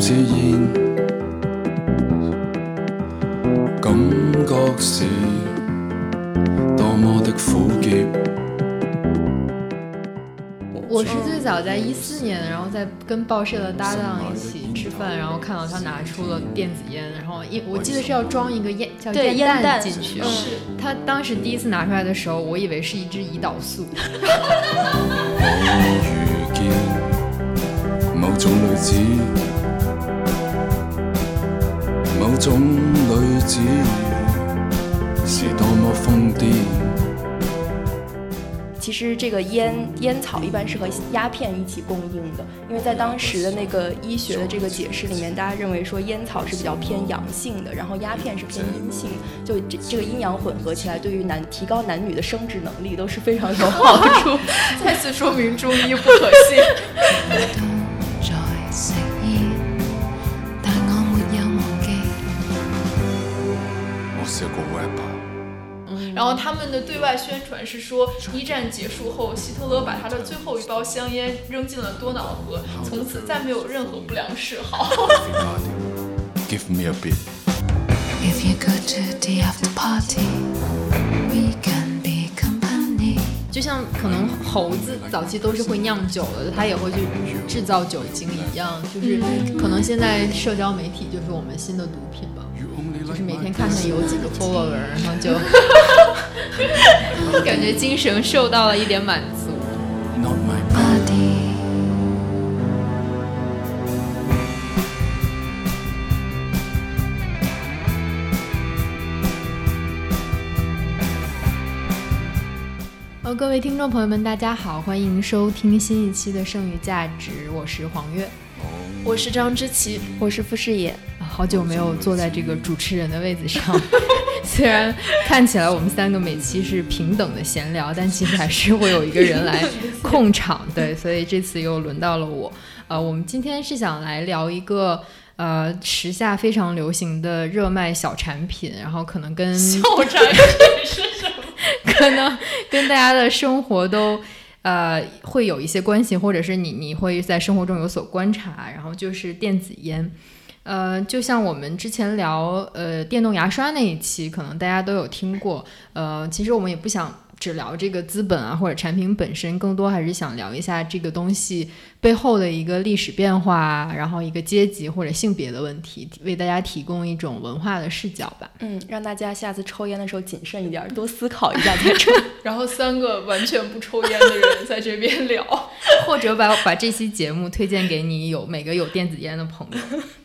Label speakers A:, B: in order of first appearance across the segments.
A: 我食了第十支烟，感觉是多么的苦涩。
B: 我是最早在一四年，然后在跟报社的搭档一起吃饭，然后看到他拿出了电子烟，然后一我记得是要装一个烟叫
C: 烟
B: 弹
C: 弹
B: 进去。
C: 是
B: 他当时第一次拿出来的时候，我以为是一支胰岛素。
A: 某种女子，种女子是多么疯癫。
C: 其实这个烟烟草一般是和鸦片一起供应的，因为在当时的那个医学的这个解释里面，大家认为说烟草是比较偏阳性的，然后鸦片是偏阴性，就这这个阴阳混合起来，对于男提高男女的生殖能力都是非常有好处。
B: 再次说明中医不可信。
D: 然后他们的对外宣传是说，一战结束后，希特勒把他的最后一包香烟扔进了多瑙河，从此再没有任何不良嗜好。
A: give me a beat。
E: If you go to the after party, we can be company.
B: 就像可能猴子早期都是会酿酒的，它也会去制造酒精一样，就是可能现在社交媒体就是我们新的毒品吧。就是每天看看有几个 follower，然后就 感觉精神受到了一点满足。
A: Not my
E: Body.
B: 呃，各位听众朋友们，大家好，欢迎收听新一期的《剩余价值》，我是黄月。
D: 我是张之琪，
C: 我是傅视野，
B: 啊好久没有坐在这个主持人的位子上，虽然看起来我们三个每期是平等的闲聊，但其实还是会有一个人来控场，对，所以这次又轮到了我。呃，我们今天是想来聊一个呃时下非常流行的热卖小产品，然后可能跟
D: 小产品是什么？
B: 可能 跟大家的生活都呃会有一些关系，或者是你你会在生活中有所观察，然后就是电子烟。呃，就像我们之前聊呃电动牙刷那一期，可能大家都有听过。呃，其实我们也不想只聊这个资本啊或者产品本身，更多还是想聊一下这个东西背后的一个历史变化，然后一个阶级或者性别的问题，为大家提供一种文化的视角吧。
C: 嗯，让大家下次抽烟的时候谨慎一点，多思考一下再抽。
D: 然后三个完全不抽烟的人在这边聊，
B: 或者把把这期节目推荐给你有每个有电子烟的朋友。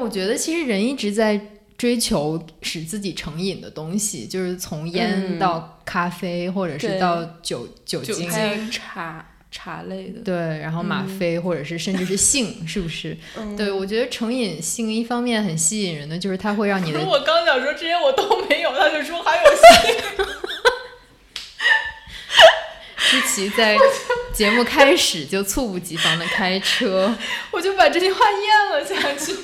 B: 我觉得其实人一直在追求使自己成瘾的东西，就是从烟
C: 嗯
B: 到咖啡，或者是到酒酒
D: 酒
B: 精。
C: 茶茶类的，
B: 对，然后吗啡，或者是甚至是性，是不是？
C: 嗯
B: 对，我觉得成瘾性一方面很吸引人的，就是它会让你
D: 我刚想说这些我都没有，他就说还有戏。
B: 知琪在节目开始就猝不及防的开车。
D: 我就把这句话咽了下去。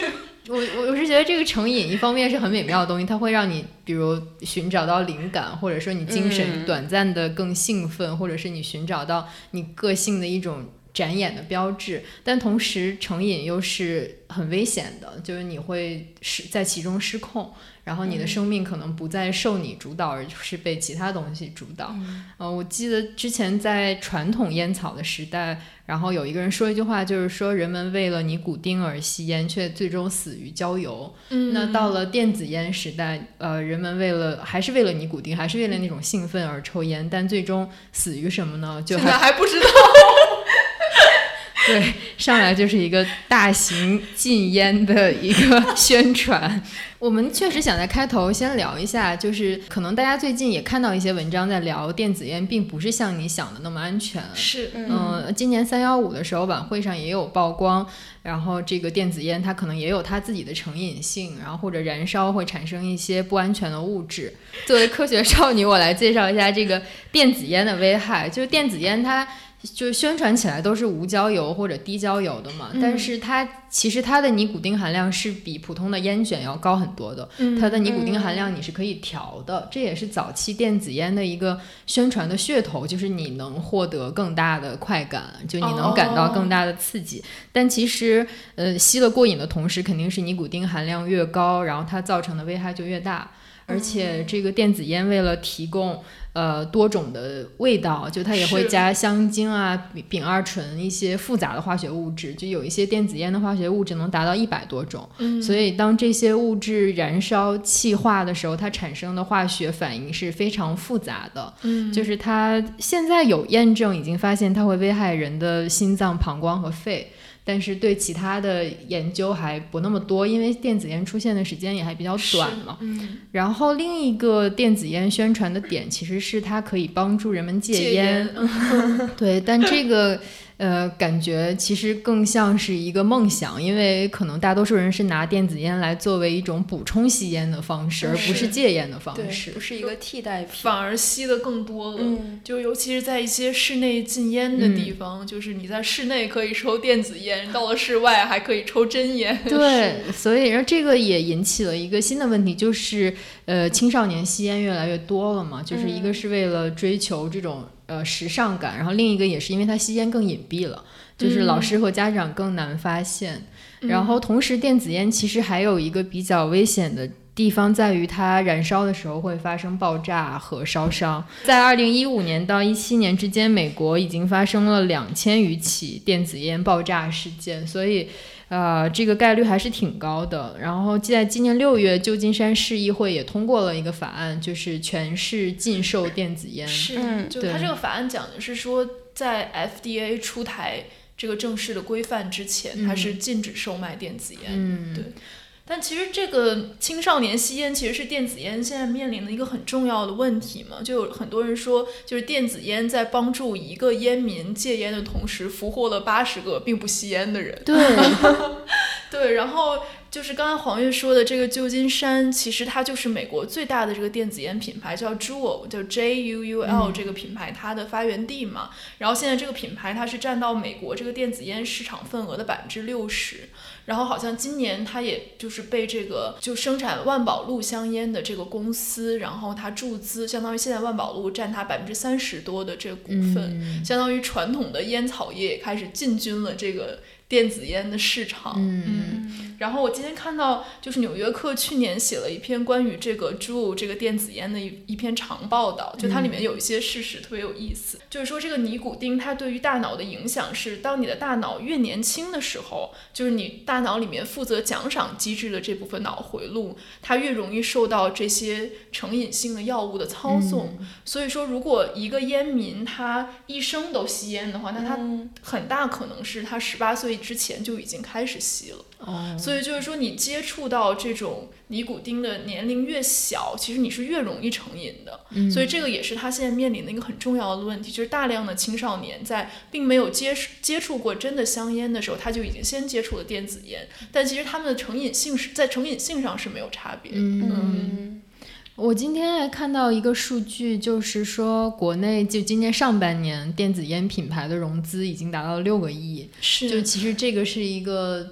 B: 我我我是觉得这个成瘾，一方面是很美妙的东西，它会让你比如寻找到灵感，或者说你精神
C: 嗯。
B: 短暂的更兴奋，或者是你寻找到你个性的一种展演的标志。但同时，成瘾又是很危险的，就是你会失在其中失控，然后你的生命可能不再受你主导，而是被其他东西主导。呃，我记得之前在传统烟草的时代，然后有一个人说一句话，就是说人们为了尼古丁而吸烟，却最终死于焦油。
D: 嗯
B: 那到了电子烟时代，呃，人们为了还是为了尼古丁，还是为了那种兴奋而抽烟，但最终死于什么呢？就
D: 现在
B: 还
D: 还不知道。
B: 对，上来就是一个大型禁烟的一个 宣传。我们确实想在开头先聊一下，就是可能大家最近也看到一些文章在聊电子烟，并不是像你想的那么安全。
D: 是，
B: 嗯，今年三幺五的时候，晚会上也有曝光，然后这个电子烟它可能也有它自己的成瘾性，然后或者燃烧会产生一些不安全的物质。作为科学少女，我来介绍一下这个电子烟的危害。就是电子烟它就宣传起来都是无焦油或者低焦油的嘛，但是它其实它的尼古丁含量是比普通的烟卷要高很多的。
D: 嗯
B: 它的尼古丁含量你是可以调的，这也是早期电子烟的一个宣传的噱头，就是你能获得更大的快感，就你能感到更大的刺激。但其实，呃，吸了过瘾的同时，肯定是尼古丁含量越高，然后它造成的危害就越大。而且这个电子烟为了提供呃多种的味道，就它也会加香精啊、丙丙二醇一些复杂的化学物质，就有一些电子烟的化学物质能达到一百多种。
D: 嗯
B: 所以当这些物质燃烧气化的时候，它产生的化学反应是非常复杂的。
D: 嗯
B: 就是它现在有验证，已经发现它会危害人的心脏、膀胱和肺。但是对其他的研究还不那么多，因为电子烟出现的时间也还比较短嘛。
D: 嗯，
B: 然后另一个电子烟宣传的点其实是它可以帮助人们戒
D: 戒
B: 烟，
D: 嗯
B: 对，但这个呃感觉其实更像是一个梦想，因为可能大多数人是拿电子烟来作为一种补充吸烟的方式，而不是
D: 是
B: 戒烟的方
C: 对，
B: 式
C: 不。是一个替代品。
D: 反而吸的更多了。
C: 嗯，
D: 就尤其是在一些室内禁烟的地方，就是你在室内可以抽电子烟，到了室外还可以抽真烟。
B: 对，所以然后这个也引起了一个新的问题，就是呃青少年吸烟越来越多了嘛，就是一个
C: 嗯
B: 是为了追求这种呃时尚感，然后另一个也是因为它吸烟更隐蔽了，就是老
D: 嗯
B: 师和家长更难发现。
D: 嗯
B: 然后同时，电子烟其实还有一个比较危险的地方在于，它燃烧的时候会发生爆炸和烧伤。在二零一五年到一七年之间，美国已经发生了两千余起电子烟爆炸事件，所以。呃，这个概率还是挺高的。然后在今年六月，旧金山市议会也通过了一个法案，就是全市禁售电子烟。
D: 是，
C: 嗯
D: 就它这个法案讲的是说，在 FDA 出台这个正式的规范之前，它是禁止售卖电子烟。
B: 嗯，
D: 对但其实这个青少年吸烟其实是电子烟现在面临的一个很重要的问题嘛，就有很多人说，就是电子烟在帮助一个烟民戒烟的同时，俘获了八十个并不吸烟的人。
B: 对，
D: 对，然后就是刚才黄月说的这个旧金山，其实它就是美国最大的这个电子烟品牌，叫 Juul，就 J U U L 这个品牌它的发源地嘛。然后现在这个品牌它是占到美国这个电子烟市场份额的百分之六十。然后好像今年他也就是被这个就生产万宝路香烟的这个公司，然后他注资，相当于现在万宝路占他百分之三十多的这个股份，
B: 嗯。
D: 相当于传统的烟草业也开始进军了这个电子烟的市场。
B: 嗯。
D: 然后我今天看到，就是《纽约客》去年写了一篇关于这个 Juul 这个电子烟的一一篇长报道，就它里面有一些事实特别有意思，就是说这个尼古丁它对于大脑的影响是，当你的大脑越年轻的时候，就是你大脑里面负责奖赏机制的这部分脑回路，它越容易受到这些成瘾性的药物的操纵。所以说，如果一个烟民他一生都吸烟的话，那他
C: 嗯。
D: 很大可能是他十八岁之前就已经开始吸了。
B: 哦，
D: 所以就是说，你接触到这种尼古丁的年龄越小，其实你是越容易成瘾的。
B: 嗯
D: 所以这个也是他现在面临的一个很重要的问题，就是大量的青少年在并没有接触接触过真的香烟的时候，他就已经先接触了电子烟，但其实他们的成瘾性是在成瘾性上是没有差别的。
B: 嗯。
C: 嗯
B: 我今天还看到一个数据，就是说国内就今年上半年电子烟品牌的融资已经达到了六个亿，就其实这个是一个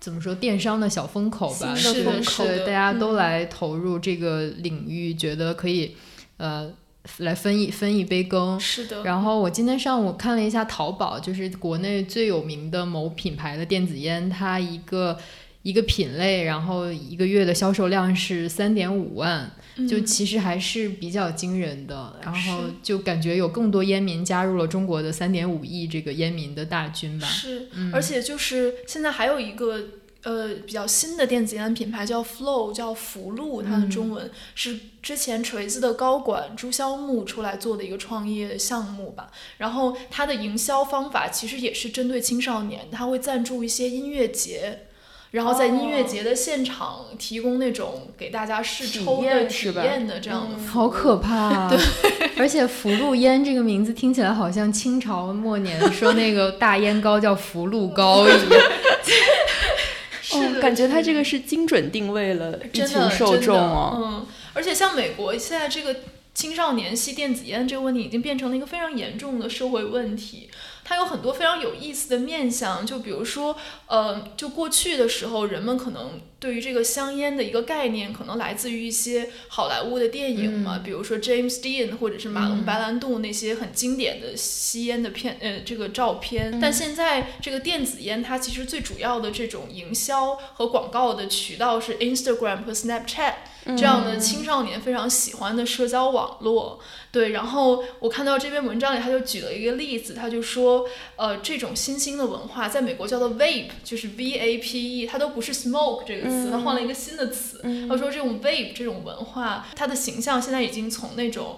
B: 怎么说电商的小风口吧，是
D: 的
B: 是大家都
C: 嗯
B: 来投入这个领域，觉得可以呃来分一分一杯羹。
D: 是的，
B: 然后我今天上午看了一下淘宝，就是国内最有名的某品牌的电子烟，它一个一个品类，然后一个月的销售量是三点五万，就
D: 嗯
B: 其实还是比较惊人的。然后就感觉有更多烟民加入了中国的三点五亿这个烟民的大军吧。
D: 是，
B: 嗯
D: 而且就是现在还有一个呃比较新的电子烟品牌叫 Flow，叫福禄，它的中文、是之前锤子的高管朱萧木出来做的一个创业项目吧。然后它的营销方法其实也是针对青少年，它会赞助一些音乐节。然后在音乐节的现场提供那种给大家试抽的体
C: 验
D: 的这样的
C: 嗯，
B: 好可怕啊！对，而且福禄烟这个名字听起来好像清朝末年 说那个大烟膏叫福禄 膏一样。
C: 哦感觉它这个是精准定位了一
D: 真的
C: 群受众哦。
D: 嗯，而且像美国现在这个青少年吸电子烟这个问题已经变成了一个非常严重的社会问题。它有很多非常有意思的面向。就比如说，呃，就过去的时候，人们可能对于这个香烟的一个概念，可能来自于一些好莱坞的电影嘛，比如说 James Dean 或者是马龙白兰度那些很经典的吸烟的片，呃，这个照片。但现在这个电子烟，它其实最主要的这种营销和广告的渠道是 Instagram 和 Snapchat。这样的青少年非常喜欢的社交网络，对。然后我看到这篇文章里，他就举了一个例子，他就说，呃，这种新兴的文化在美国叫做 vape，就是 V A P E，它都不是 smoke 这个词，它换了一个新的词。他说这种 vape 这种文化，它的形象现在已经从那种。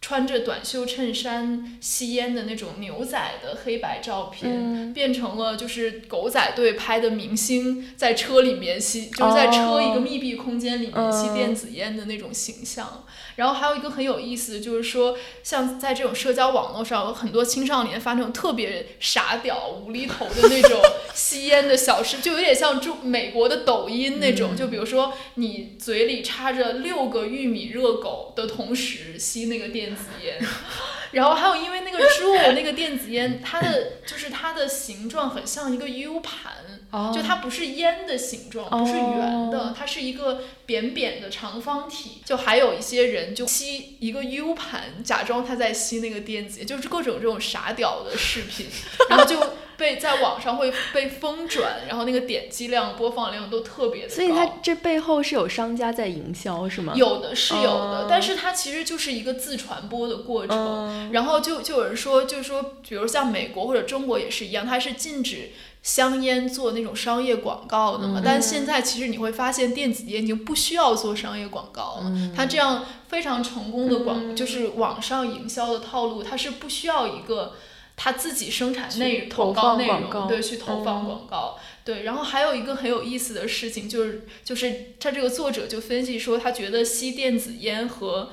D: 穿着短袖衬衫吸烟的那种牛仔的黑白照片，变成了就是狗仔队拍的明星在车里面吸，就是在车一个密闭空间里面吸电子烟的那种形象。然后还有一个很有意思，就是说像在这种社交网络上，有很多青少年发那种特别傻屌、无厘头的那种吸烟的小事，就有点像中美国的抖音那种。就比如说你嘴里插着六个玉米热狗的同时吸那个电。电子烟，然后还有因为那个猪那个电子烟，它的就是它的形状很像一个 U 盘，就它不是烟的形状，不是圆的，它是一个扁扁的长方体。就还有一些人就吸一个 U 盘，假装他在吸那个电子烟，就是各种这种傻屌的视频，然后就。被在网上会被疯转，然后那个点击量、播放量都特别的高。
C: 所以它这背后是有商家在营销，是吗？
D: 有的是有的，但是它其实就是一个自传播的过程。然后就就有人说，就是说，比如像美国或者中国也是一样，它是禁止香烟做那种商业广告的嘛。但现在其实你会发现，电子烟已经不需要做商业广告了。它这样非常成功的广，就是网上营销的套路，它是不需要一个。他自己生产内
C: 投
D: 放内容，对，去投放广告，对。然后还有一个很有意思的事情，就是就是他这个作者就分析说，他觉得吸电子烟和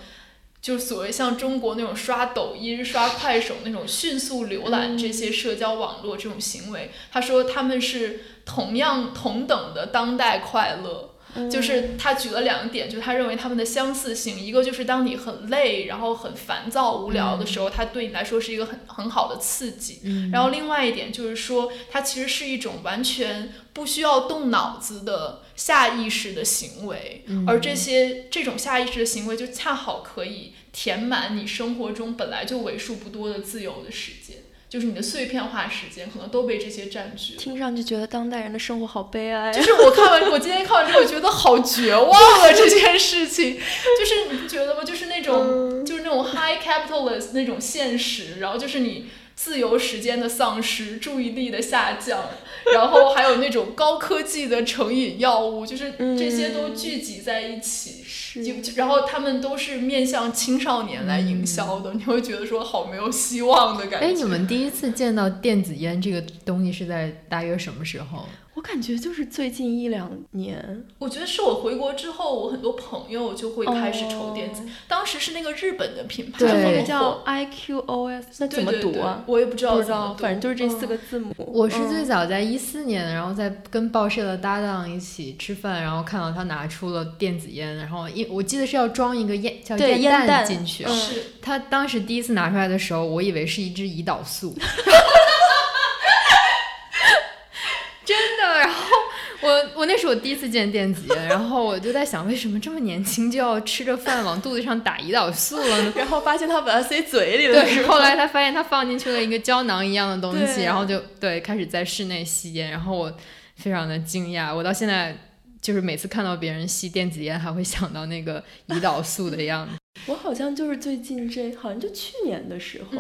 D: 就所谓像中国那种刷抖音、刷快手那种迅速浏览这些社交网络这种行为，他说他们是同样同等的当代快乐。就是他举了两点，就是他认为他们的相似性，一个就是当你很累，然后很烦躁、无聊的时候，它对你来说是一个很很好的刺激。然后另外一点就是说，它其实是一种完全不需要动脑子的下意识的行为，而这些这种下意识的行为就恰好可以填满你生活中本来就为数不多的自由的时间。就是你的碎片化时间可能都被这些占据。
C: 听上去觉得当代人的生活好悲哀。
D: 就是我看完，我今天看完之后觉得好绝望啊！这件事情，就是你不觉得吗？就是那种，就是那种 high capitalist 那种现实，然后就是你自由时间的丧失，注意力的下降，然后还有那种高科技的成瘾药物，就是这些都聚集在一起。就然后他们都是面向青少年来营销的，你会觉得说好没有希望的感觉。
B: 哎，你们第一次见到电子烟这个东西是在大约什么时候？
C: 我感觉就是最近一两年，
D: 我觉得是我回国之后，我很多朋友就会开始抽电子。当时是那个日本的品牌，
C: 那个叫 IQOS，那怎么读啊？
D: 我也不知道，
C: 不知道，反正就是这四个字母。
B: 我是最早在一四年，然后在跟报社的搭档一起吃饭，然后看到他拿出了电子烟，然后一我记得是要装一个烟叫烟弹进去。
D: 是
B: 他当时第一次拿出来的时候，我以为是一支胰岛素。我我那是我第一次见电子烟，然后我就在想，为什么这么年轻就要吃着饭往肚子上打胰岛素了呢？
C: 然后发现他把它塞嘴里了。
B: 对，后来他发现他放进去了一个胶囊一样的东西，然后就对开始在室内吸烟，然后我非常的惊讶，我到现在就是每次看到别人吸电子烟，还会想到那个胰岛素的样子。
C: 我好像就是最近这，好像就去年的时候，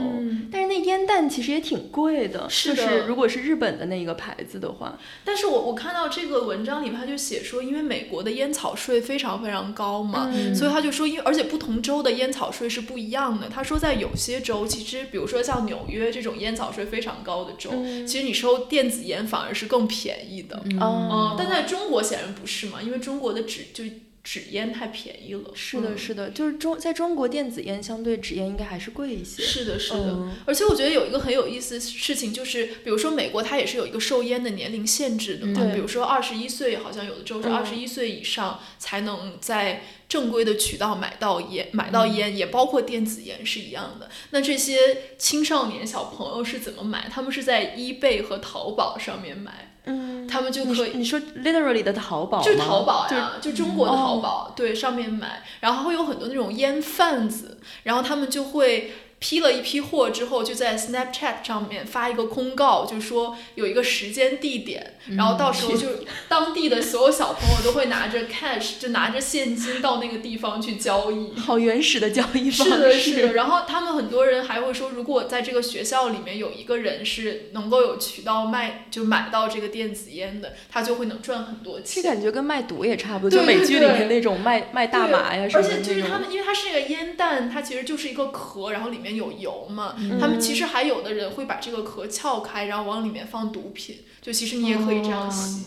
C: 但是那烟弹其实也挺贵的，就是如果是日本的那个牌子的话。
D: 但是我我看到这个文章里面他就写说，因为美国的烟草税非常非常高嘛，所以他就说，因而且不同州的烟草税是不一样的。他说在有些州，其实比如说像纽约这种烟草税非常高的州，其实你收电子烟反而是更便宜的。嗯，但在中国显然不是嘛，因为中国的纸就。纸烟太便宜了，
C: 是的，是的，就是中在中国电子烟相对纸烟应该还是贵一些。
D: 是的，是的，而且我觉得有一个很有意思的事情，就是比如说美国它也是有一个售烟的年龄限制的嘛，比如说二十一岁，好像有的州是二十一岁以上才能在。正规的渠道买到烟，买到烟也包括电子烟是一样的。那这些青少年小朋友是怎么买？他们是在 eBay 和淘宝上面买，
C: 嗯，
D: 他们就可以
C: 你说 literally 的淘宝吗，
D: 就是淘宝呀，
C: 就
D: 就中国的淘
C: 哦
D: 宝，对，上面买，然后会有很多那种烟贩子，然后他们就会批了一批货之后，就在 Snapchat 上面发一个公告，就说有一个时间地点，然后到时候就当地的所有小朋友都会拿着 cash，就拿着现金到那个地方去交易。
C: 好原始的交易方式。
D: 是的，是的。然后他们很多人还会说，如果在这个学校里面有一个人是能够有渠道卖，就买到这个电子烟的，他就会能赚很多钱
C: 这
D: 钱。
C: 感觉跟卖毒也差不多，就美剧里面那种卖卖大麻呀什么的
D: 而且就是他。们，因为它是那个烟弹，它其实就是一个壳，然后里面有油嘛。
C: 嗯
D: 他们其实还有的人会把这个壳撬开，然后往里面放毒品。就其实你也可以这样吸。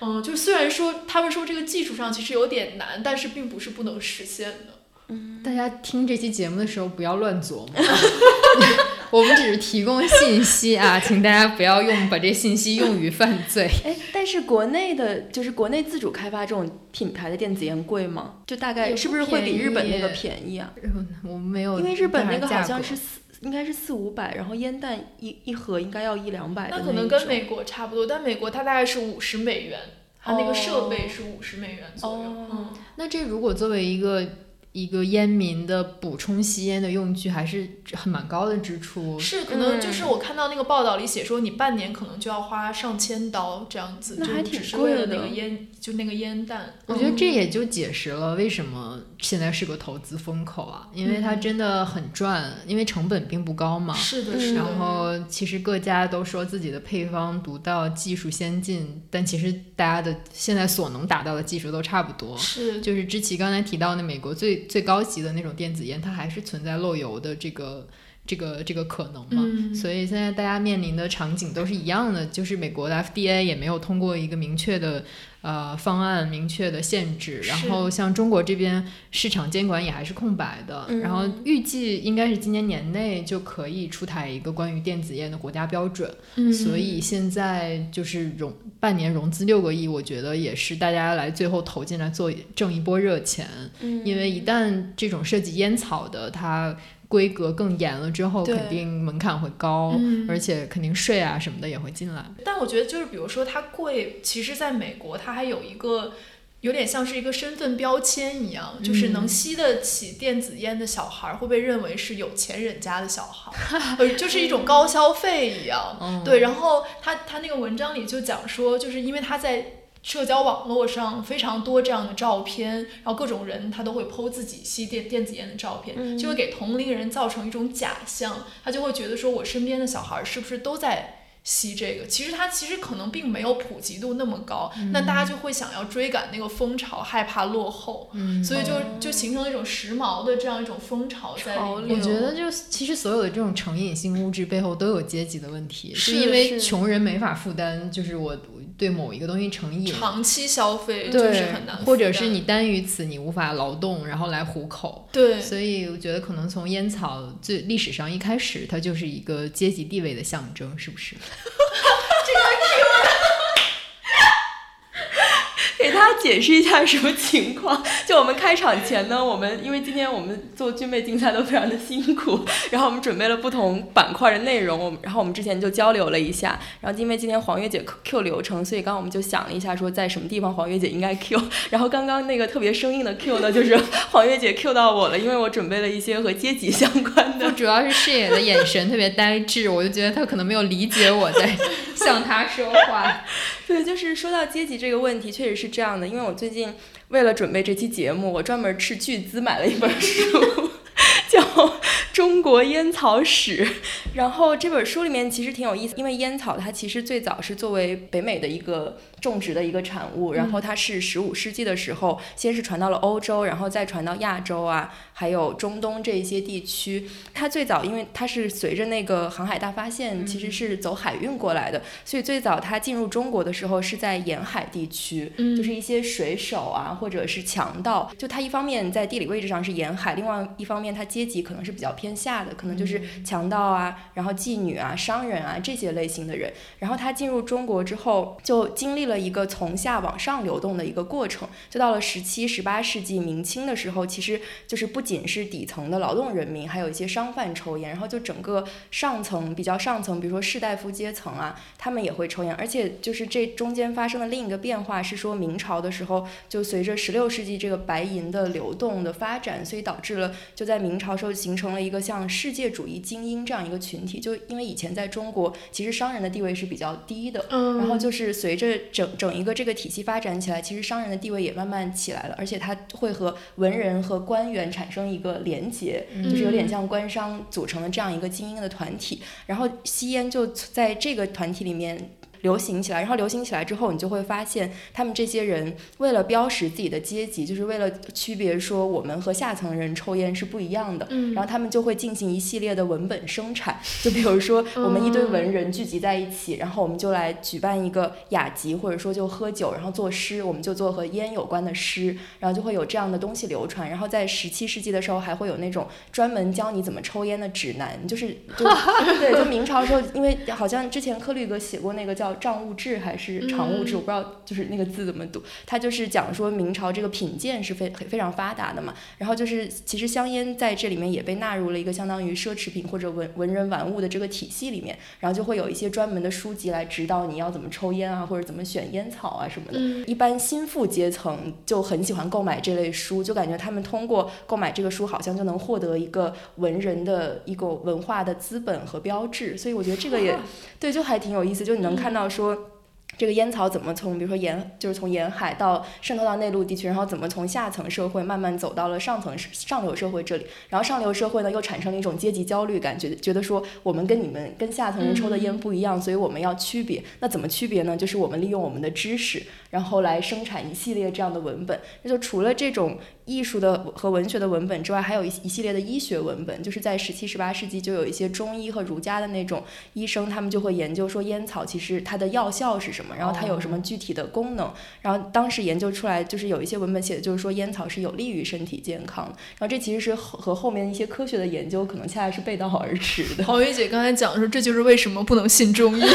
D: 嗯，就虽然说他们说这个技术上其实有点难，但是并不是不能实现的。
B: 大家听这期节目的时候不要乱琢磨，我们只是提供信息啊，请大家不要用把这信息用于犯罪。
C: 哎，但是国内的，就是国内自主开发这种品牌的电子烟贵吗？就大概是不是会比日本那个
B: 便
C: 便宜啊？
B: 我没有，
C: 因为日本那个好像是四，应该是四五百，然后烟弹一一盒应该要一两百的
D: 那。可能跟美国差不多，但美国它大概是五十美元，它那个设备是五十美元左右。
C: 哦
D: 嗯，
B: 那这如果作为一个一个烟民的补充吸烟的用具，还是很蛮高的支出。
D: 是，可能
C: 嗯
D: 就是我看到那个报道里写说，你半年可能就要花上千刀这样子，就
C: 那还挺贵的
D: 那个烟，就那个烟弹。
B: 我觉得这也就解释了为什么现在是个投资风口啊，因为它真的很赚，因为成本并不高嘛。
D: 是的，
C: 嗯
D: 是的。
B: 然后其实各家都说自己的配方独到、技术先进，但其实大家的现在所能达到的技术都差不多。
D: 是
B: 就是知奇刚才提到那美国最最高级的那种电子烟，它还是存在漏油的这个这个这个可能嘛。
D: 嗯
B: 所以现在大家面临的场景都是一样的，就是美国的 FDA 也没有通过一个明确的呃方案、明确的限制，然后像中国这边市场监管也还是空白的，
C: 嗯。
B: 然后预计应该是今年年内就可以出台一个关于电子烟的国家标准。
D: 嗯。
B: 所以现在就是融半年融资六个亿，我觉得也是大家来最后投进来做挣一波热钱，
C: 嗯。
B: 因为一旦这种涉及烟草的，它规格更严了之后，肯定门槛会高，
D: 嗯
B: 而且肯定税啊什么的也会进来。
D: 但我觉得就是比如说它贵，其实在美国它还有一个。有点像是一个身份标签一样，就是能吸得起电子烟的小孩儿会被认为是有钱人家的小孩儿，呃，就是一种高消费一样。
B: 嗯，
D: 对，然后他他那个文章里就讲说，就是因为他在社交网络上非常多这样的照片，然后各种人他都会 PO 自己吸电电子烟的照片，就会给同龄人造成一种假象，他就会觉得说我身边的小孩是不是都在。吸这个，其实它其实可能并没有普及度那么高，那大家就会想要追赶那个风潮，害怕落后，
B: 嗯
D: 所以就就形成了一种时髦的这样一种风潮在里面。
B: 我觉得就其实所有的这种成瘾性物质背后都有阶级的问题，
D: 是
B: 是因为穷人没法负担，就是我对某一个东西成瘾。
D: 长期消费就是
B: 对
D: 很难，，
B: 或者是你单于此你无法劳动，然后来糊口，
D: 对
B: 所以我觉得可能从烟草最历史上一开始，它就是一个阶级地位的象征，是不是？
C: 给大家解释一下什么情况？就我们开场前呢，我们因为今天我们做军备竞赛都非常的辛苦，然后我们准备了不同板块的内容，我们然后我们之前就交流了一下，然后因为今天黄月姐 Q 流程，所以刚刚我们就想了一下，说在什么地方黄月姐应该 Q，然后刚刚那个特别生硬的 Q 呢，就是黄月姐 Q 到我了，因为我准备了一些和阶级相关的
B: 不，主要是视野的眼神特别呆滞，我就觉得他可能没有理解我在向他说话。
C: 对，就是说到阶级这个问题，确实是这样的。因为我最近为了准备这期节目，我专门斥巨资买了一本书，叫《中国烟草史》。然后这本书里面其实挺有意思，因为烟草它其实最早是作为北美的一个种植的一个产物，然后它是十五世纪的时候，先是传到了欧洲，然后再传到亚洲啊，还有中东这一些地区。它最早因为它是随着那个航海大发现，其实是走海运过来的，所以最早它进入中国的时候是在沿海地区，
D: 嗯
C: 就是一些水手啊，或者是强盗。就它一方面在地理位置上是沿海，另外一方面它阶级可能是比较偏下的，可能就是强盗啊，然后妓女啊、商人啊这些类型的人。然后他进入中国之后，就经历了一个从下往上流动的一个过程。就到了十七、十八世纪明清的时候，其实就是不仅是底层的劳动人民，还有一些商贩抽烟，然后就整个上层比较上层，比如说士大夫阶层啊，他们也会抽烟。而且就是这中间发生的另一个变化是说，明朝的时候就随着十六世纪这个白银的流动的发展，所以导致了就在明朝时候形成了一个像世界主义精英这样一个群体。就因为以前在中国，其实商人的地位是比较低的，
D: 嗯
C: 然后就是随着整整整一个这个体系发展起来，其实商人的地位也慢慢起来了，而且他会和文人和官员产生一个连结，就是有点像官商组成的这样一个精英的团体。然后吸烟就在这个团体里面。流行起来，然后流行起来之后，你就会发现，他们这些人为了标识自己的阶级，就是为了区别说我们和下层人抽烟是不一样的，
D: 嗯
C: 然后他们就会进行一系列的文本生产，就比如说我们一堆文人聚集在一起，然后我们就来举办一个雅集，或者说就喝酒，然后作诗，我们就做和烟有关的诗，然后就会有这样的东西流传。然后在十七世纪的时候，还会有那种专门教你怎么抽烟的指南，就是就 对，就明朝时候，因为好像之前柯律格写过那个叫《账务制》还是《常务志》，我不知道就是那个字怎么读，它就是讲说明朝这个品鉴是非非常发达的嘛。然后就是其实香烟在这里面也被纳入了一个相当于奢侈品或者文文人玩物的这个体系里面，然后就会有一些专门的书籍来指导你要怎么抽烟啊，或者怎么选烟草啊什么的。一般新富阶层就很喜欢购买这类书，就感觉他们通过购买这个书，好像就能获得一个文人的一个文化的资本和标志。所以我觉得这个也 对，就还挺有意思，就你能看到说。这个烟草怎么从比如说沿就是从沿海到渗透到内陆地区，然后怎么从下层社会慢慢走到了上层上流社会这里，然后上流社会呢又产生了一种阶级焦虑感，觉得觉得说我们跟你们跟下层人抽的烟不一样，所以我们要区别。那怎么区别呢？就是我们利用我们的知识，然后来生产一系列这样的文本。那就除了这种艺术的和文学的文本之外，还有一一系列的医学文本，就是在十七、十八世纪就有一些中医和儒家的那种医生，他们就会研究说烟草其实它的药效是什么，然后它有什么具体的功能。然后当时研究出来，就是有一些文本写的就是说烟草是有利于身体健康。然后这其实是和和后面一些科学的研究可能恰恰是背道而驰的。
D: 黄月姐刚才讲说，这就是为什么不能信中医。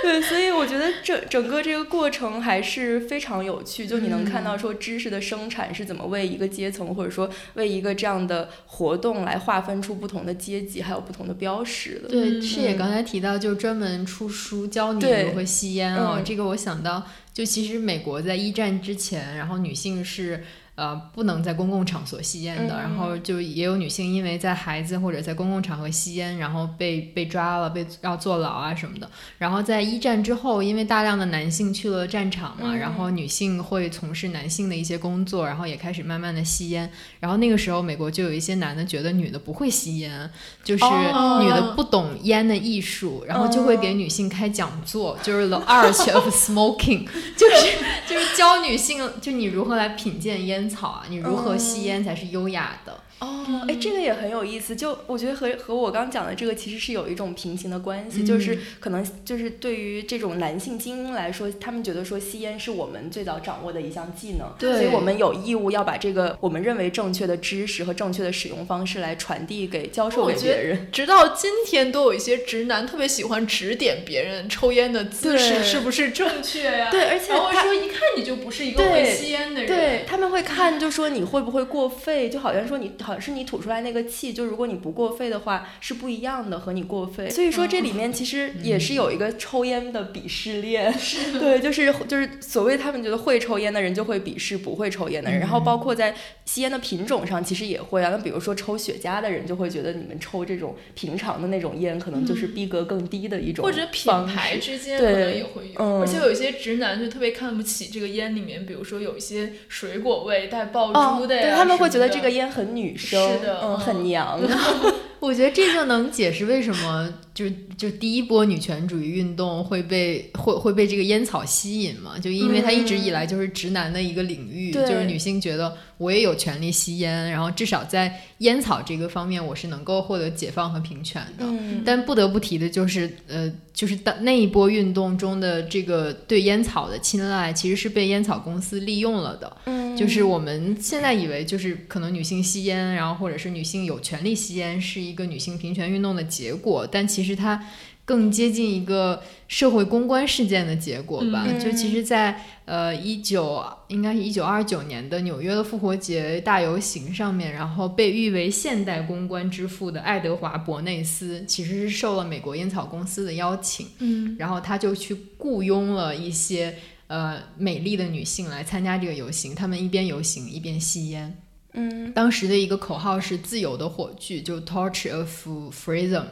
C: 对，所以我觉得整整个这个过程还是非常有趣，就你能看到说知识的生产是怎么为一个阶层，或者说为一个这样的活动来划分出不同的阶级，还有不同的标识的。
B: 对，是也刚才提到，就专门出书教你
C: 对
B: 如何吸烟哦、
C: 嗯
B: 这个我想到，就其实美国在一战之前，然后女性是。呃，不能在公共场所吸烟的，
C: 嗯
B: 然后就也有女性因为在孩子或者在公共场合吸烟，然后被被抓了，被要坐牢啊什么的。然后在一战之后，因为大量的男性去了战场嘛，
C: 嗯
B: 然后女性会从事男性的一些工作，然后也开始慢慢的吸烟。然后那个时候，美国就有一些男的觉得女的不会吸烟，就是
C: 哦
B: 女的不懂烟的艺术，然后就会给女性开讲座，就是 the art of smoking，就是就是教女性，就你如何来品鉴烟草啊，你如何吸烟才是优雅的。
C: 哦，哎，这个也很有意思。就我觉得和和我刚讲的这个其实是有一种平行的关系，就是可能就是对于这种男性精英来说，他们觉得说吸烟是我们最早掌握的一项技能，
B: 对
C: 所以我们有义务要把这个我们认为正确的知识和正确的使用方式来传递给教授给别人。
D: 直到今天，都有一些直男特别喜欢指点别人抽烟的姿势是不是正确呀、
C: 对，而且
D: 然后
C: 他
D: 说一看你就不是一个会吸烟的人。
C: 对他们会看，就说你会不会过肺，就好像说你好是你吐出来那个气，就如果你不过肺的话是不一样的，和你过肺。所以说这里面其实也是有一个抽烟的鄙视链，对，就是就是所谓他们觉得会抽烟的人就会鄙视不会抽烟的人，然后包括在吸烟的品种上其实也会啊，那比如说抽雪茄的人就会觉得你们抽这种平常的那种烟可能就是逼格更低的一种
D: 或者品牌之间可
C: 对
D: 能也会有，
C: 嗯。
D: 而且有一些直男就特别看不起这个烟里面，比如说有一些水果味带爆
C: 哦，
D: 珠的呀、
C: 对他们会觉得这个烟很女生，
D: 是的
C: 嗯，
D: 嗯
C: 很娘。
B: 我觉得这就能解释为什么就就第一波女权主义运动会被会会被这个烟草吸引嘛，就因为它一直以来就是直男的一个领域，
C: 对
B: 就是女性觉得我也有权利吸烟，然后至少在烟草这个方面我是能够获得解放和平权的。
C: 嗯，
B: 但不得不提的就是，呃，就是当那一波运动中的这个对烟草的青睐，其实是被烟草公司利用了的。
C: 嗯
B: 就是我们现在以为就是可能女性吸烟，然后或者是女性有权利吸烟是一个女性平权运动的结果，但其实它更接近一个社会公关事件的结果吧。
C: 嗯
B: 就其实在，呃一九应该是一九二九年的纽约的复活节大游行上面，然后被誉为现代公关之父的爱德华伯内斯，其实是受了美国烟草公司的邀请。
D: 嗯
B: 然后他就去雇佣了一些呃美丽的女性来参加这个游行，她们一边游行一边吸烟。
C: 嗯
B: 当时的一个口号是“自由的火炬”，就 “Torch of Freedom”。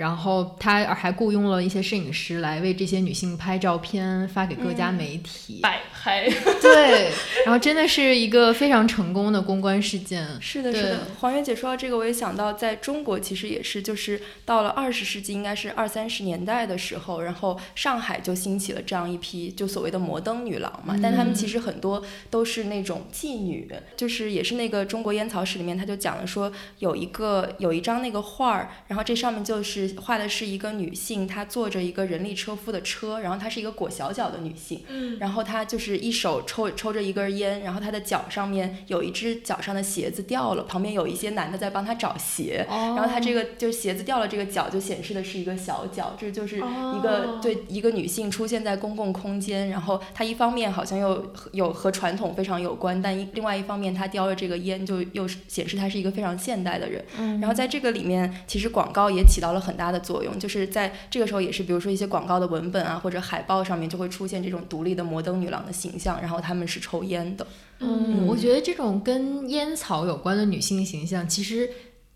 B: 然后他还雇佣了一些摄影师来为这些女性拍照片，发给各家媒体。
D: 摆拍，
B: 对，然后真的是一个非常成功的公关事件。
C: 是的，是的。黄媛姐说到这个，我也想到，在中国其实也是，就是到了二十世纪，应该是二三十年代的时候，然后上海就兴起了这样一批就所谓的摩登女郎嘛。但她们其实很多都是那种妓女，就是也是那个中国烟草史里面，他就讲了说有一个有一张那个画儿，然后这上面就是画的是一个女性，她坐着一个人力车夫的车，然后她是一个裹小脚的女性。
D: 嗯
C: 然后她就是一手抽抽着一根烟，然后她的脚上面有一只脚上的鞋子掉了，旁边有一些男的在帮她找鞋，
B: 哦
C: 然后她这个就是鞋子掉了，这个脚就显示的是一个小脚，这就是一个、
D: 哦
C: 对一个女性出现在公共空间，然后她一方面好像又有和传统非常有关，但一另外一方面她叼着这个烟就又是显示她是一个非常现代的人，
B: 嗯
C: 然后在这个里面，其实广告也起到了很大的作用，就是在这个时候也是，比如说一些广告的文本啊或者海报上面就会出现这种独立的摩登女郎的形象，然后她们是抽烟的。
B: 嗯，我觉得这种跟烟草有关的女性形象，其实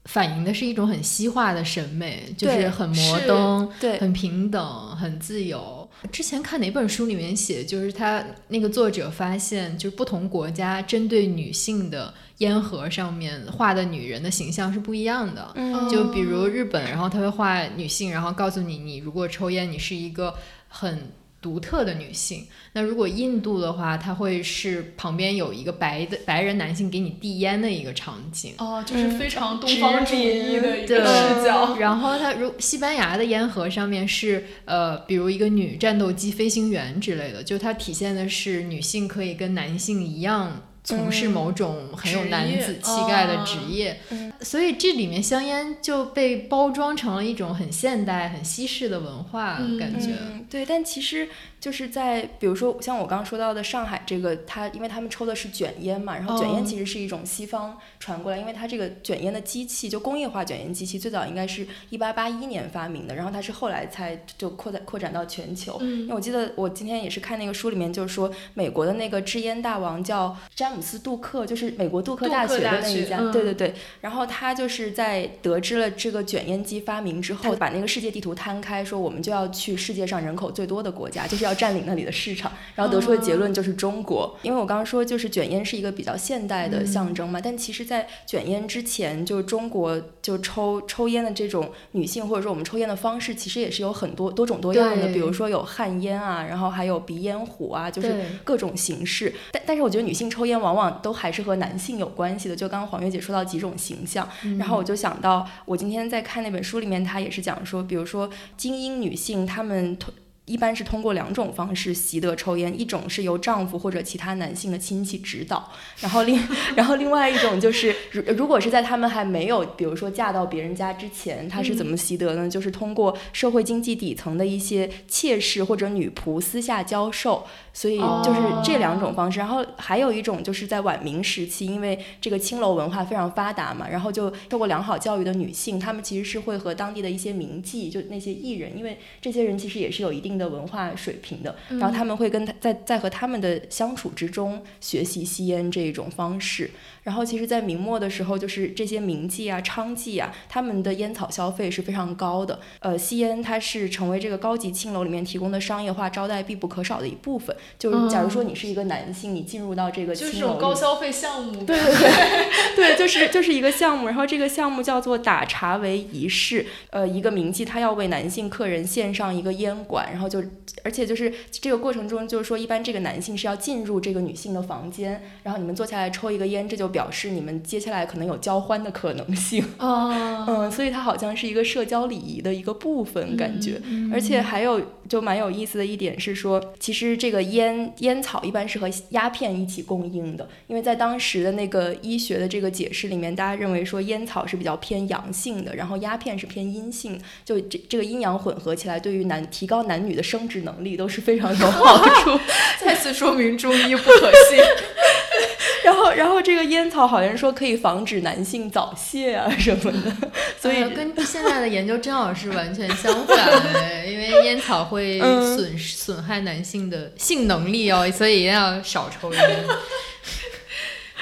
B: 反映的是一种很西化的审美，就是很摩登、
C: 对
B: 很平等、很自由。之前看哪本书里面写，就是他那个作者发现，就是不同国家针对女性的烟盒上面画的女人的形象是不一样的。
C: 嗯
B: 就比如日本，然后他会画女性，然后告诉你，你如果抽烟，你是一个很独特的女性。那如果印度的话，它会是旁边有一个白的白人男性给你递烟的一个场景。
D: 哦，就是非常东方主义的一
B: 对
D: 个视角。
B: 然后它如西班牙的烟盒上面是呃，比如一个女战斗机飞行员之类的，就它体现的是女性可以跟男性一样。从事某种很有男子气概的
D: 哦
B: 职业，
C: 嗯
B: 所以这里面香烟就被包装成了一种很现代、很西式的文化
D: 嗯
B: 感觉。
C: 嗯，对，但其实就是在比如说像我刚刚说到的上海这个，它因为他们抽的是卷烟嘛，然后卷烟
B: 哦
C: 其实是一种西方传过来，因为它这个卷烟的机器就工业化卷烟机器最早应该是一八八一年发明的，然后它是后来才就扩展扩展到全球。因
D: 嗯
C: 为我记得我今天也是看那个书里面，就是说美国的那个制烟大王叫詹姆斯·杜克，就是美国杜克大学的那一家，
B: 嗯
C: 对对对。然后他就是在得知了这个卷烟机发明之后，把那个世界地图摊开，说我们就要去世界上人口最多的国家，就是要占领那里的市场。然后得出的结论就是中国，因为我刚刚说就是卷烟是一个比较现代的象征嘛，但其实，在卷烟之前，就是中国就抽抽烟的这种女性或者说我们抽烟的方式，其实也是有很多多种多样的，比如说有旱烟啊，然后还有鼻烟壶啊，就是各种形式。但但是我觉得女性抽烟往往都还是和男性有关系的，就刚刚黄月姐说到几种形象，然后我就想到我今天在看那本书里面，它也是讲说，比如说精英女性她们通。一般是通过两种方式习得抽烟，一种是由丈夫或者其他男性的亲戚指导，然后另 然后另外一种就是，如如果是在他们还没有，比如说嫁到别人家之前，他是怎么习得呢？就是通过社会经济底层的一些妾室或者女仆私下教授，所以就是这两种方式。然后还有一种就是在晚明时期，因为这个青楼文化非常发达嘛，然后就受过良好教育的女性，她们其实是会和当地的一些名妓，就那些艺人，因为这些人其实也是有一定的文化水平的，然后他们会跟他在在和他们的相处之中学习吸烟这一种方式。然后其实，在明末的时候，就是这些名妓啊、娼妓啊，他们的烟草消费是非常高的。呃，吸烟它是成为这个高级青楼里面提供的商业化招待必不可少的一部分。就是假如说你是一个男性，你进入到这个
D: 就是
C: 青楼里
D: 这种高消费项目。
C: 对 对对对，就是就是一个项目，然后这个项目叫做打茶为仪式。呃，一个名妓她要为男性客人献上一个烟管，然后后就而且就是这个过程中，就是说一般这个男性是要进入这个女性的房间，然后你们坐下来抽一个烟，这就表示你们接下来可能有交欢的可能性。
D: 啊，
C: 嗯，所以它好像是一个社交礼仪的一个部分，感觉。而且还有就蛮有意思的一点是说，其实这个烟烟草一般是和鸦片一起供应的，因为在当时的那个医学的这个解释里面，大家认为说烟草是比较偏阳性的，然后鸦片是偏阴性，就这这个阴阳混合起来，对于男提高男女的生殖能力都是非常有好处。
D: 再次说明中医不可信。
C: 然后，然后这个烟草好像说可以防止男性早泄啊什么的，所以
B: 呃跟现在的研究正好是完全相反的，因为烟草会
C: 嗯
B: 损损害男性的性能力哦，所以一定要少抽烟。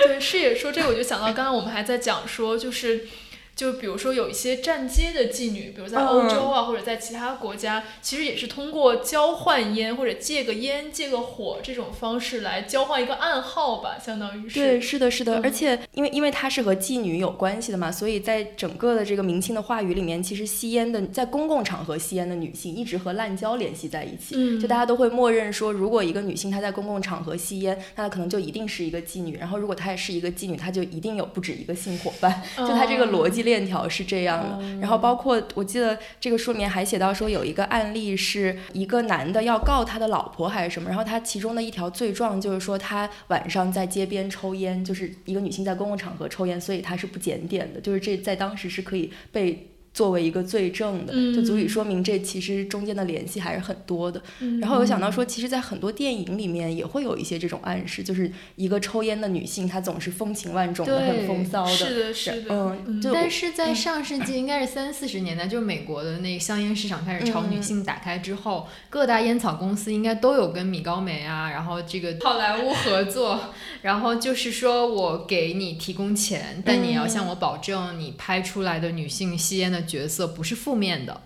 D: 对，是也说这个，我就想到刚刚我们还在讲说，就是。就比如说有一些站街的妓女，比如在欧洲啊，或者在其他国家，其实也是通过交换烟或者借个烟、借个火这种方式来交换一个暗号吧，相当于是。
C: 对，是的，是的，
D: 嗯。
C: 而且因为因为它是和妓女有关系的嘛，所以在整个的这个明清的话语里面，其实吸烟的在公共场合吸烟的女性一直和滥交联系在一起，
D: 嗯。
C: 就大家都会默认说，如果一个女性她在公共场合吸烟，那她可能就一定是一个妓女，然后如果她也是一个妓女，她就一定有不止一个性伙伴，就她这个逻辑链条是这样的。然后包括我记得这个书里面还写到说有一个案例是一个男的要告他的老婆还是什么，然后他其中的一条罪状就是说他晚上在街边抽烟，就是一个女性在公共场合抽烟，所以他是不检点的，就是这在当时是可以被。作为一个罪证的，就足以说明这其实中间的联系还是很多的。然后我想到说，其实，在很多电影里面也会有一些这种暗示，就是一个抽烟的女性，她总是风情万种的，很风骚的。
D: 是的，是的，
C: 嗯，就
B: 但是在上世纪应该是三四十年代，就是美国的那个香烟市场开始朝女性打开之后，各大烟草公司应该都有跟米高梅啊，然后这个好莱坞合作，然后就是说我给你提供钱，但你要向我保证你拍出来的女性吸烟的角色不是负面的，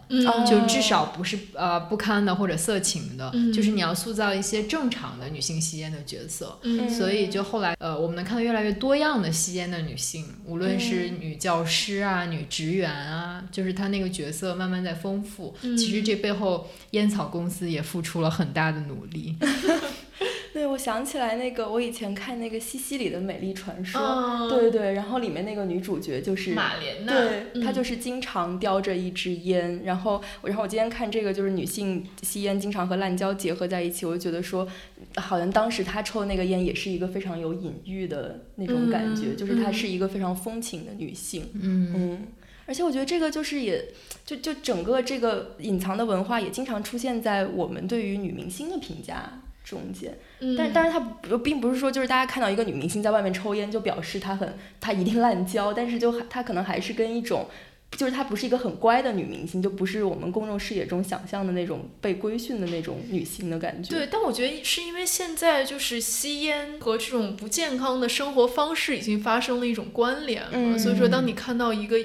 B: 就至少不是呃不堪的或者色情的，
D: 嗯
B: 就是你要塑造一些正常的女性吸烟的角色。
D: 嗯
B: 所以就后来，呃，我们能看到越来越多样的吸烟的女性，无论是女教师啊、女职员啊，就是她那个角色慢慢在丰富。
D: 嗯
B: 其实这背后，烟草公司也付出了很大的努力。
C: 对，我想起来那个，我以前看那个西西里的美丽传说，
D: 嗯
C: 对对对，然后里面那个女主角就是
D: 马莲娜，
C: 对，她
D: 嗯。
C: 就是经常叼着一支烟，然后，然后我今天看这个就是女性吸烟经常和滥交结合在一起，我就觉得说，好像当时她抽的那个烟也是一个非常有隐喻的那种感觉，
D: 嗯
C: 就是她
D: 嗯。
C: 是一个非常风情的女性，
B: 嗯，
C: 嗯。而且我觉得这个就是也，就就整个这个隐藏的文化也经常出现在我们对于女明星的评价中间。
D: 嗯
C: 但但是他不并不是说就是大家看到一个女明星在外面抽烟就表示她很她一定滥交，但是就她可能还是跟一种。就是她不是一个很乖的女明星，就不是我们公众视野中想象的那种被规训的那种女性的感觉。
D: 对，但我觉得是因为现在就是吸烟和这种不健康的生活方式已经发生了一种关联了，
C: 嗯
D: 所以说当你看到一个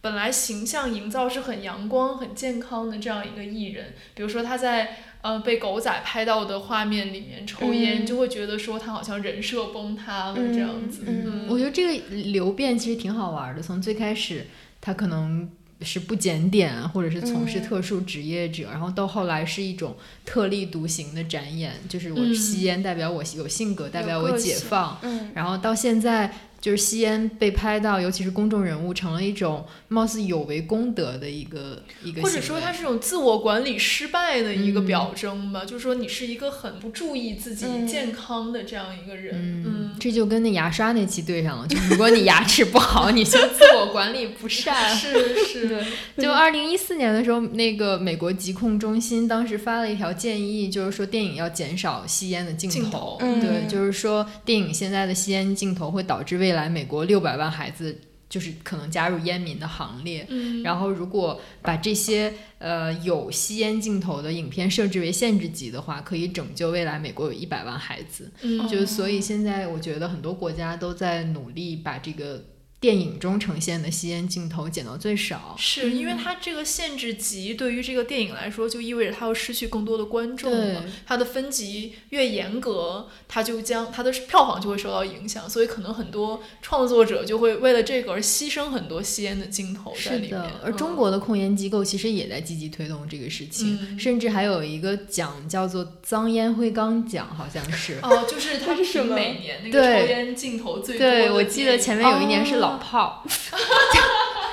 D: 本来形象营造是很阳光、很健康的这样一个艺人，比如说他在呃被狗仔拍到的画面里面抽烟，
C: 嗯
D: 就会觉得说他好像人设崩塌了这样子。
C: 嗯
D: 嗯
B: 我觉得这个流变其实挺好玩的。从最开始，他可能是不检点，或者是从事
C: 嗯
B: 特殊职业者，然后到后来是一种特立独行的展演，就是我
D: 嗯
B: 吸烟代表我有性格，代表我解放。
C: 嗯
B: 然后到现在，就是吸烟被拍到，尤其是公众人物，成了一种貌似有违公德的一个一个，
D: 或者说它是一种自我管理失败的一个
B: 嗯
D: 表征吧，就是说你是一个很不注意自己
C: 嗯
D: 健康的这样一个人。
B: 嗯，这就跟那牙刷那期对上了。就如果你牙齿不好，你就自我管理不善。
D: 是是，
B: 就二零一四年的时候，那个美国疾控中心当时发了一条建议，就是说电影要减少吸烟的镜
D: 镜头
C: 嗯
B: 对，就是说电影现在的吸烟镜头会导致未来美国六百万孩子就是可能加入烟民的行列。
D: 嗯，
B: 然后，如果把这些呃有吸烟镜头的影片设置为限制级的话，可以拯救未来美国有一百万孩子。
D: 嗯
B: 就所以现在我觉得很多国家都在努力把这个电影中呈现的吸烟镜头减到最少。
D: 是因为它这个限制级对于这个电影来说，就意味着它要失去更多的观众了。
B: 对。
D: 它的分级越严格，它就将它的票房就会受到影响，所以可能很多创作者就会为了这个而牺牲很多吸烟的镜头在里面。
B: 而
D: 嗯。
B: 中国的控烟机构其实也在积极推动这个事情，
D: 嗯。
B: 甚至还有一个奖叫做“脏烟灰缸奖”，好像是。
D: 哦，就是它
C: 是
D: 每年那个抽烟镜头最多的
B: 对，我记得前面有一年是
C: 哦
B: 老炮，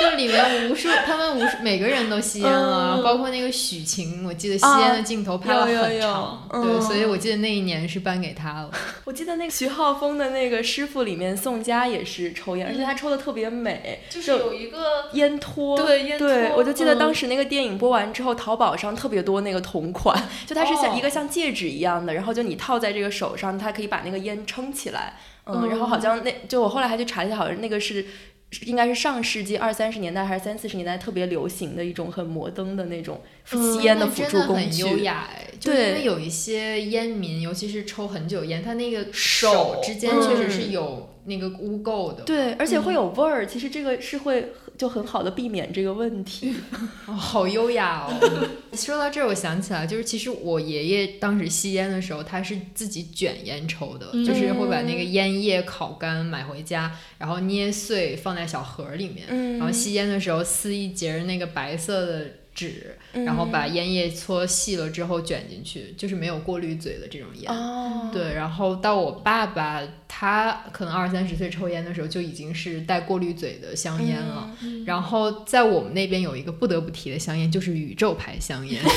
B: 就里面无数他们无数每个人都吸烟了，
C: 嗯
B: 包括那个许晴，我记得吸烟的镜头拍了很长，
C: 嗯
B: 对，所以我记得那一年是颁给他了。
C: 我记得那个徐浩峰的那个师傅里面，宋佳也是抽烟，而且他抽的特别美，
D: 就是有一个
C: 烟托。
D: 对烟
C: 对，
D: 托
C: 我就记得
D: 嗯
C: 当时那个电影播完之后，淘宝上特别多那个同款，就它是像
D: 哦
C: 一个像戒指一样的，然后就你套在这个手上，它可以把那个烟撑起来。嗯，
D: 嗯
C: 然后好像那就我后来还去查了一下，好像那个是。是应该是上世纪二三十年代还是三四十年代特别流行的一种很摩登的那种吸烟的辅助工
B: 很优。雅哎，就因为有一些烟民，尤其是抽很久烟，他那个
D: 手
B: 手之间确实
C: 嗯
B: 是有那个污垢的。
C: 对，而且会
B: 嗯
C: 有味儿，其实这个是会就很好的避免这个问题。
B: 哦，好优雅哦！说到这儿，我想起来，就是其实我爷爷当时吸烟的时候，他是自己卷烟抽的，就是会把那个烟叶烤干买回家，然后捏碎放在小盒里面，
C: 嗯
B: 然后吸烟的时候撕一截儿那个白色的纸，然后把烟叶搓细了之后卷进去，就是没有过滤嘴的这种烟。
C: 哦，
B: 对，然后到我爸爸，他可能二三十岁抽烟的时候就已经是带过滤嘴的香烟了。
C: 嗯
B: 然后在我们那边有一个不得不提的香烟，就是宇宙牌香烟。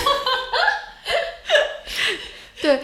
B: 对，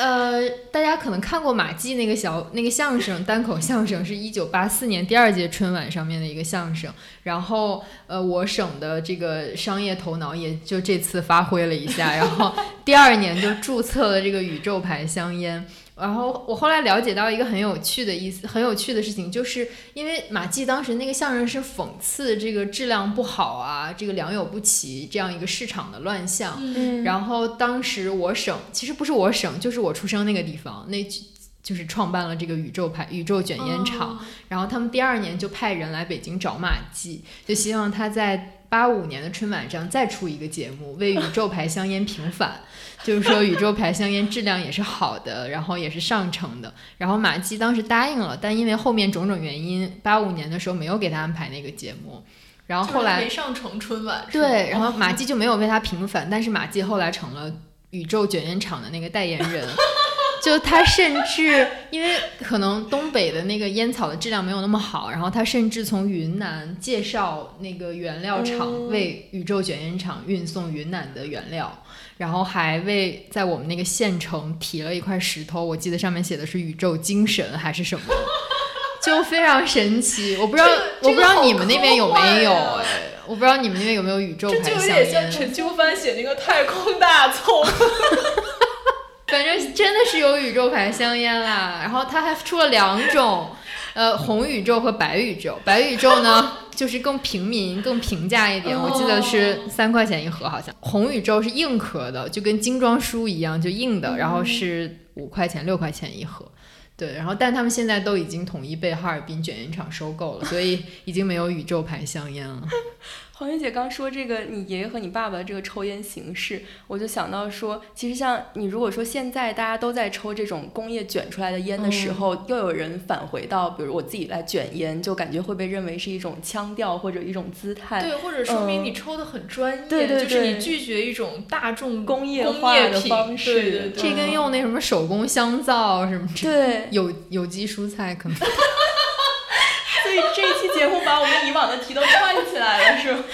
B: 呃，大家可能看过马季那个小那个相声单口相声，是一九八四年第二届春晚上面的一个相声。然后呃，我省的这个商业头脑也就这次发挥了一下，然后第二年就注册了这个宇宙牌香烟。然后我后来了解到一个很有趣的意思，很有趣的事情，就是因为马季当时那个相声是讽刺这个质量不好啊，这个良莠不齐这样一个市场的乱象。
C: 嗯，
B: 然后当时我省其实不是我省，就是我出生那个地方，那就就是创办了这个宇宙牌宇宙卷烟厂。
D: 哦
B: 然后他们第二年就派人来北京找马季，就希望他在八五年的春晚上再出一个节目，为宇宙牌香烟平反。就是说宇宙牌香烟质量也是好的，然后也是上乘的。然后马季当时答应了，但因为后面种种原因，八五年的时候没有给他安排那个节目。然后后来
D: 没上成春晚，
B: 对，然后马季就没有为他平反，但是马季后来成了宇宙卷烟厂的那个代言人。就他甚至因为可能东北的那个烟草的质量没有那么好，然后他甚至从云南介绍那个原料厂
C: 嗯
B: 为宇宙卷烟厂运送云南的原料，然后还为在我们那个县城提了一块石头，我记得上面写的是宇宙精神还是什么，就非常神奇。我不知道，
D: 这个
B: 我不知道你们那边有没有哎，我不知道你们那边有没有宇宙
D: 这就有
B: 牌香烟。
D: 点像陈秋帆写那个太空大葱。
B: 反正真的是有宇宙牌香烟啦，然后他还出了两种，呃，红宇宙和白宇宙。白宇宙呢，就是更平民、更平价一点，我记得是三块钱一盒，好像。红宇宙是硬壳的，就跟精装书一样，就硬的，然后是五块钱、六块钱一盒。对，然后但他们现在都已经统一被哈尔滨卷烟厂收购了，所以已经没有宇宙牌香烟了。
C: 黄云姐刚说这个，你爷爷和你爸爸这个抽烟形式，我就想到说，其实像你如果说现在大家都在抽这种工业卷出来的烟的时候，又有人返回到，比如我自己来卷烟，就感觉会被认为是一种腔调或者一种姿态。
D: 对，或者说明
C: 嗯
D: 你抽的很专业，
C: 对对
D: 就是你拒绝一种大众
C: 工业
D: 工
C: 化的
D: 业品
C: 方式
D: 对对对，
B: 这跟用那什么手工香皂什么之
C: 对，
B: 有有机蔬菜可能。
C: 所以这一期节目把我们以往的题都串起来了，是吗？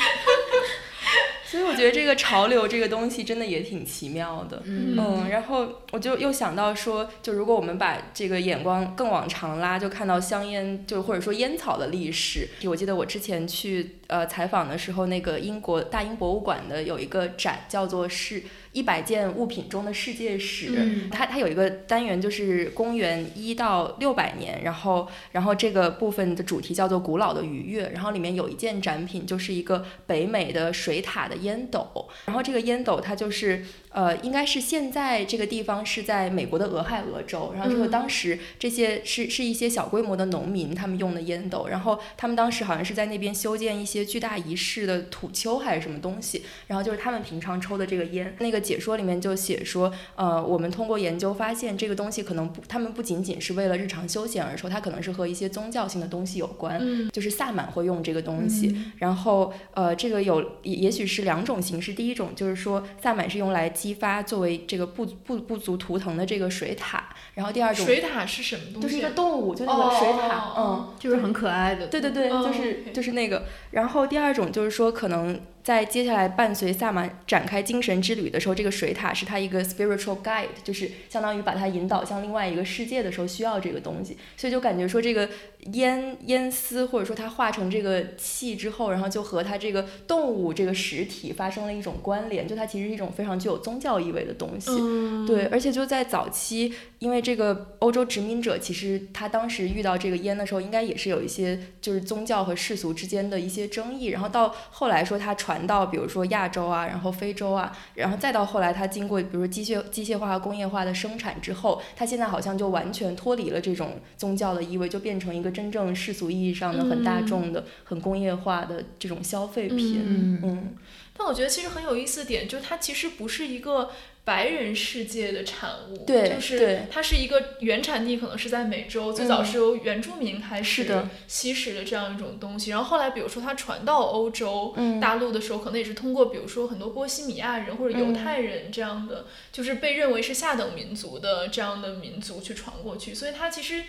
C: 所以我觉得这个潮流这个东西真的也挺奇妙的。
B: 嗯
C: 然后我就又想到说，就如果我们把这个眼光更往长拉，就看到香烟，就或者说烟草的历史。我记得我之前去呃采访的时候，那个英国大英博物馆的有一个展叫做是。一百件物品中的世界史，
B: 嗯。
C: 它它有一个单元就是公元一到六百年，然后然后这个部分的主题叫做古老的愉悦，然后里面有一件展品就是一个北美的水塔的烟斗，然后这个烟斗它就是呃应该是现在这个地方是在美国的俄亥俄州，然后这个
D: 嗯。
C: 当时这些是是一些小规模的农民他们用的烟斗，然后他们当时好像是在那边修建一些巨大仪式的土丘还是什么东西，然后就是他们平常抽的这个烟，那个解说里面就写说，呃，我们通过研究发现，这个东西可能不，他们不仅仅是为了日常休闲而抽，它可能是和一些宗教性的东西有关，
D: 嗯。
C: 就是萨满会用这个东西。然后，呃，这个有也也许是两种形式，第一种就是说，萨满是用来激发作为这个部部部族图腾的这个水獭，然后第二种
D: 水獭是什么东西？
C: 就是一个动物，就那个水
D: 獭，
C: 嗯，
B: 就是很可爱的。
C: 对对对，
D: 哦
C: 就是就是那个。然后第二种就是说，可能在接下来伴随萨满展开精神之旅的时候，这个水塔是他一个 spiritual guide，就是相当于把他引导向另外一个世界的时候需要这个东西。所以就感觉说这个烟烟丝或者说它化成这个气之后，然后就和它这个动物这个实体发生了一种关联，就它其实是一种非常具有宗教意味的东西。
D: 嗯，
C: 对，而且就在早期，因为这个欧洲殖民者其实他当时遇到这个烟的时候，应该也是有一些就是宗教和世俗之间的一些争议。然后到后来说他传到比如说亚洲啊，然后非洲啊，然后再到后来它经过比如机械机械化和工业化的生产之后，它现在好像就完全脱离了这种宗教的意味，就变成一个真正世俗意义上的很大
D: 嗯
C: 众的、很工业化的这种消费品。
B: 嗯
C: 嗯
D: 但我觉得其实很有意思的点，就是它其实不是一个白人世界的产物，
C: 对
D: 就是它是一个原产地可能是在美洲，最早
C: 嗯
D: 是由原住民开始
C: 的
D: 吸食的这样一种东西，然后后来比如说它传到欧洲。
C: 嗯
D: 大陆的时候，可能也是通过，比如说很多波西米亚人或者犹
C: 嗯
D: 太人这样的，就是被认为是下等民族的这样的民族去传过去，所以它其实，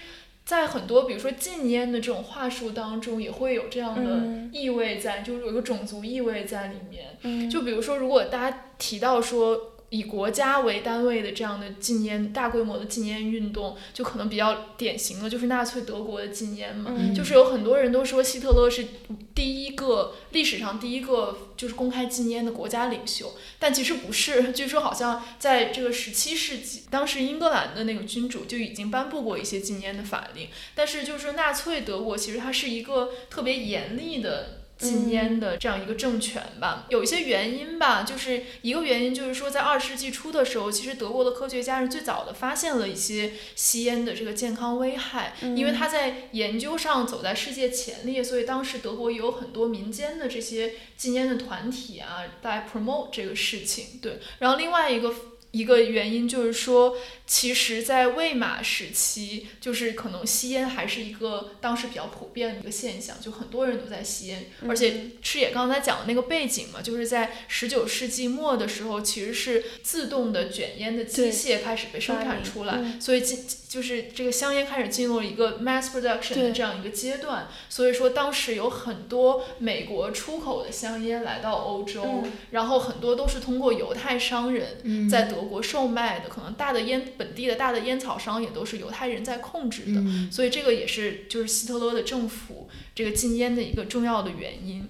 D: 在很多比如说禁烟的这种话术当中，也会有这样的
C: 嗯
D: 意味在，就是有一个种族意味在里面。
C: 嗯
D: 就比如说，如果大家提到说以国家为单位的这样的禁烟、大规模的禁烟运动，就可能比较典型的就是纳粹德国的禁烟嘛。
C: 嗯
D: 就是有很多人都说希特勒是第一个历史上第一个就是公开禁烟的国家领袖，但其实不是。据说好像在这个十七世纪，当时英格兰的那个君主就已经颁布过一些禁烟的法令，但是就是纳粹德国其实它是一个特别严厉的。禁烟的这样一个政权吧，有一些原因吧，就是一个原因就是说，在二十世纪初的时候，其实德国的科学家是最早的发现了一些吸烟的这个健康危害，因为他在研究上走在世界前列，所以当时德国也有很多民间的这些禁烟的团体啊，在 promote 这个事情。对，然后另外一个。一个原因就是说，其实，在魏玛时期，就是可能吸烟还是一个当时比较普遍的一个现象，就很多人都在吸烟，而且赤野刚才讲的那个背景嘛，就是在十九世纪末的时候，其实是自动的卷烟的机
C: 对
D: 械开始被生产出来，
C: 嗯
D: 所以进就是这个香烟开始进入了一个 mass production 的这样一个阶段，所以说当时有很多美国出口的香烟来到欧洲，
C: 嗯
D: 然后很多都是通过犹太商人
B: 嗯
D: 在德国售卖的，可能大的烟本地的大的烟草商也都是犹太人在控制的，
B: 嗯
D: 所以这个也是就是希特勒的政府这个禁烟的一个重要的原因。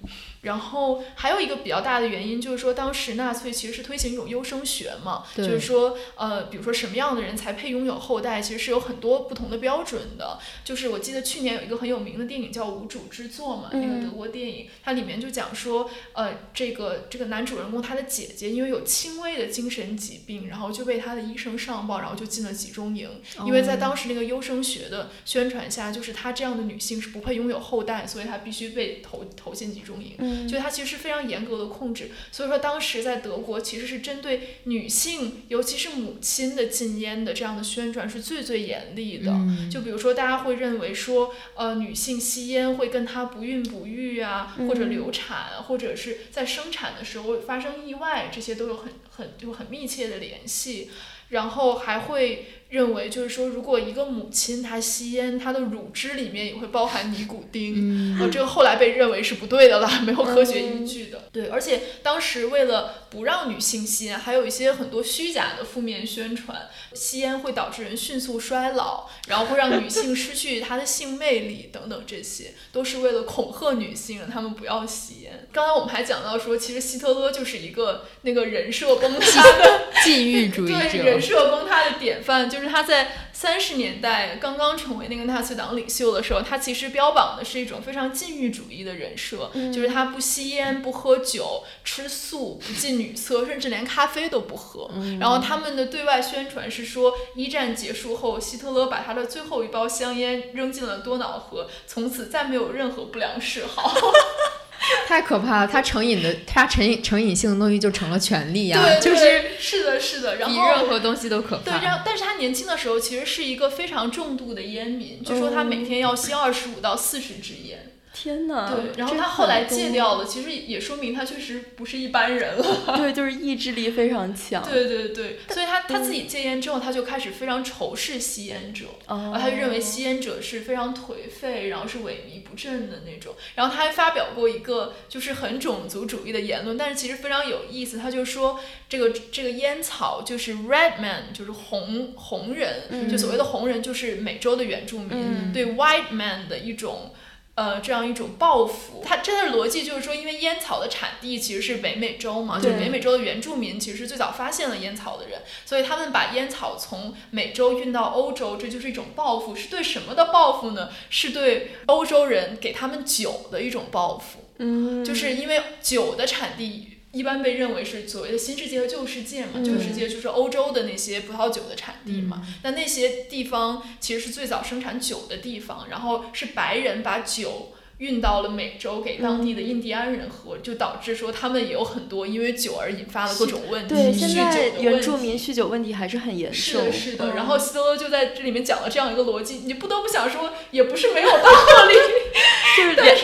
D: 然后还有一个比较大的原因就是说，当时纳粹其实是推行一种优生学嘛，就是说，呃，比如说什么样的人才配拥有后代，其实是有很多不同的标准的。就是我记得去年有一个很有名的电影叫《无主之作》嘛，那个
C: 嗯
D: 德国电影，它里面就讲说，呃，这个这个男主人公他的姐姐因为有轻微的精神疾病，然后就被他的医生上报，然后就进了集中营。因为在当时那个优生学的宣传下，就是她这样的女性是不配拥有后代，所以她必须被投投进集中营。
C: 嗯
D: 就它其实是非常严格的控制，所以说当时在德国其实是针对女性，尤其是母亲的禁烟的这样的宣传是最最严厉的。
B: 嗯
D: 就比如说，大家会认为说，呃，女性吸烟会跟她不孕不育啊，或者
C: 嗯
D: 流产，或者是在生产的时候发生意外，这些都有很很就很密切的联系。然后还会认为，就是说，如果一个母亲她吸烟，她的乳汁里面也会包含尼古丁，
B: 嗯
D: 呃，这个后来被认为是不对的了，没有科学依据的。对，而且当时为了不让女性吸烟，还有一些很多虚假的负面宣传，吸烟会导致人迅速衰老，然后会让女性失去她的性魅力等等，这些都是为了恐吓女性，让她们不要吸烟。刚才我们还讲到说，其实希特勒就是一个那个人设崩塌的
B: 禁欲主义
D: 对人，设崩塌的典范，就是他在三十年代刚刚成为那个纳粹党领袖的时候，他其实标榜的是一种非常禁欲主义的人设，就是他不吸烟、不喝酒、吃素、不近女色，甚至连咖啡都不喝。然后他们的对外宣传是说，一战结束后，希特勒把他的最后一包香烟扔进了多瑙河，从此再没有任何不良嗜好。
B: 太可怕了。他成瘾的，他成瘾成瘾性的东西就成了权利呀，
D: 对，
B: 就是
D: 是的，是的。然
B: 比
D: 后
B: 任何东西都可
D: 对，
B: 怕。
D: 然后但是他年轻的时候其实是一个非常重度的烟民，据说他每天要吸二十五到四十支烟。
C: 天哪！
D: 对，然后他后来戒掉了，其实也说明他确实不是一般人了。
C: 对，就是意志力非常强。
D: 对对对，所以他他自己戒烟之后，他就开始非常仇视吸烟者，然
C: 哦
D: 后他就认为吸烟者是非常颓废，然后是萎靡不振的那种。然后他还发表过一个就是很种族主义的言论，但是其实非常有意思。他就说这个这个烟草就是 red man，就是红红人，就所谓的红人就是美洲的原住民，
C: 嗯
D: 对 white man 的一种。呃，这样一种报复，它真的逻辑就是说，因为烟草的产地其实是北美洲嘛，就是北美洲的原住民其实是最早发现了烟草的人，所以他们把烟草从美洲运到欧洲，这就是一种报复。是对什么的报复呢？是对欧洲人给他们酒的一种报复。
C: 嗯，
D: 就是因为酒的产地一般被认为是所谓的新世界和旧世界嘛，
C: 嗯
D: 旧世界就是欧洲的那些葡萄酒的产地嘛，那那些地方其实是最早生产酒的地方，然后是白人把酒。运到了美洲给当地的印第安人喝，就导致说他们也有很多因为酒而引发的各种问题，
C: 对，
D: 酗酒
C: 现在原
D: 的问题
C: 住民酗酒问题还是很严重。
D: 是的，是的。
C: 嗯
D: 然后希特勒就在这里面讲了这样一个逻辑，你不得不想说，也不是没有道理。
C: 就是两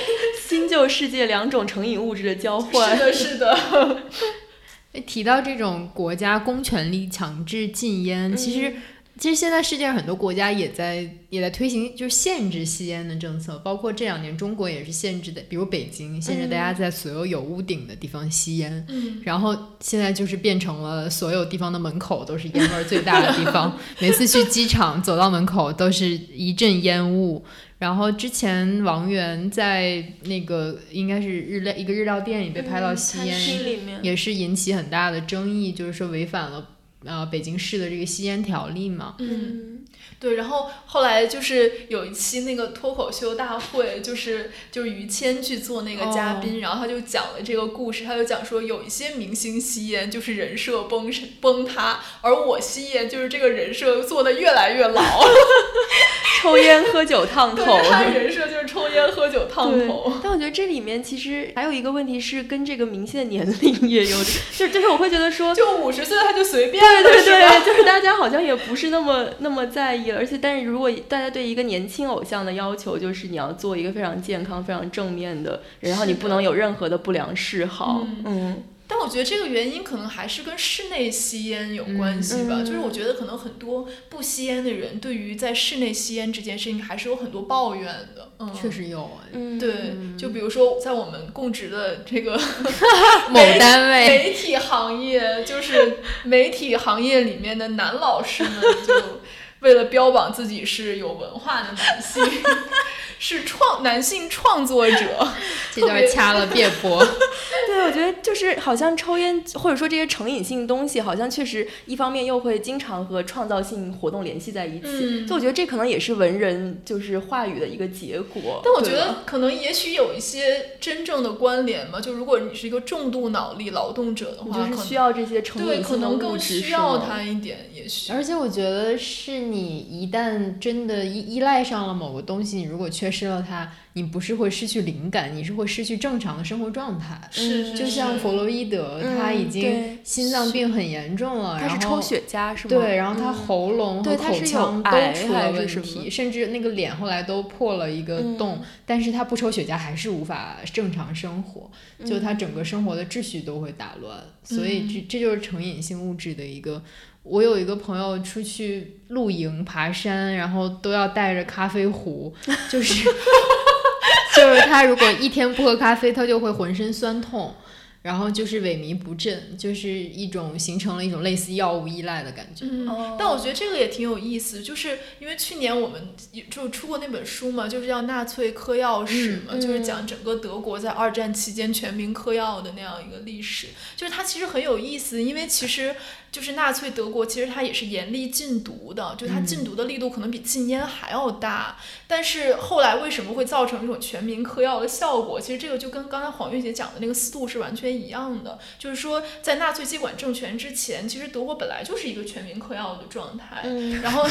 C: 新旧世界两种成瘾物质的交换。
D: 是的，是的。
B: 提到这种国家公权力强制禁烟，其实其实现在世界上很多国家也在也在推行就是限制吸烟的政策，包括这两年中国也是限制的，比如北京限制大家在所有有屋顶的地方吸烟，
D: 嗯，
B: 然后现在就是变成了所有地方的门口都是烟味儿最大的地方，每次去机场走到门口都是一阵烟雾。然后之前王源在那个应该是日料一个日料店里被拍到吸烟，也是引起很大的争议，就是说违反了呃北京市的这个吸烟条例嘛。
D: 嗯，对，然后后来就是有一期那个脱口秀大会，就是就是于谦去做那个嘉宾，然后他就讲了这个故事，他就讲说有一些明星吸烟就是人设崩崩塌，而我吸烟就是这个人设做的越来越老，
C: 抽烟喝酒烫头。
D: 他人设就是抽烟喝酒烫头。，
C: 但我觉得这里面其实还有一个问题是跟这个明星的年龄也有，就就是我会觉得说，
D: 就五十岁他就随便
C: 对对对，就是大家好像也不是那么那么在意了，而且但是如果大家对一个年轻偶像的要求就是你要做一个非常健康、非常正面的人，然后你不能有任何的不良嗜好，
D: 嗯
C: 嗯
D: 但我觉得这个原因可能还是跟室内吸烟有关系吧。
C: 嗯
D: 就是我觉得可能很多不吸烟的人，对于在室内吸烟这件事情还是有很多抱怨的。嗯，
B: 确。实有哎，
C: 嗯，
D: 对，就比如说在我们供职的这个
B: 某单位
D: 媒体行业，就是媒体行业里面的男老师们，就为了标榜自己是有文化的男性，是创男性创作者，
B: 这段掐了 别播。
C: 对，我觉得就是好像抽烟或者说这些成瘾性东西，好像确实一方面又会经常和创造性活动联系在一起，
D: 嗯
C: 所以我觉得这可能也是文人就是话语的一个结果。
D: 但我觉得可能也许有一些真正的关联嘛，就如果你是一个重度脑力劳动者的话，
C: 就是需要这些成，瘾性的
D: 可能更，需要
C: 是吗
D: 它一点，也许。
B: 而且我觉得是你一旦真的依依赖上了某个东西，你如果缺失了它，你不是会失去灵感，你是会失去正常的生活状态。
D: 是
B: 就像弗洛伊德，
C: 嗯
B: 他已经心脏病很严重了，
C: 他是
B: 然后
C: 抽血家是吗？
B: 对，然后他
C: 嗯
B: 喉咙和口腔都出了问题，甚至那个脸后来都破了一个洞，
C: 嗯
B: 但是他不抽血茄还是无法正常生活，就他整个生活的秩序都会打乱，所以这这就是成瘾性物质的一个。我有一个朋友出去露营、爬山，然后都要带着咖啡壶，就是 就是他如果一天不喝咖啡，他就会浑身酸痛。然后就是萎靡不振，就是一种形成了一种类似药物依赖的感觉。
D: 嗯
C: 哦，
D: 但我觉得这个也挺有意思，就是因为去年我们就出过那本书嘛，就是叫《纳粹嗑药史》嘛，
C: 嗯
D: 就是讲整个德国在二战期间全民嗑药的那样一个历史。就是它其实很有意思，因为其实就是纳粹德国其实它也是严厉禁毒的，就它禁毒的力度可能比禁烟还要大。但是后来为什么会造成一种全民嗑药的效果？其实这个就跟刚才黄月姐讲的那个思路是完全一样的，就是说在纳粹接管政权之前，其实德国本来就是一个全民嗑药的状态。
C: 嗯
D: 然后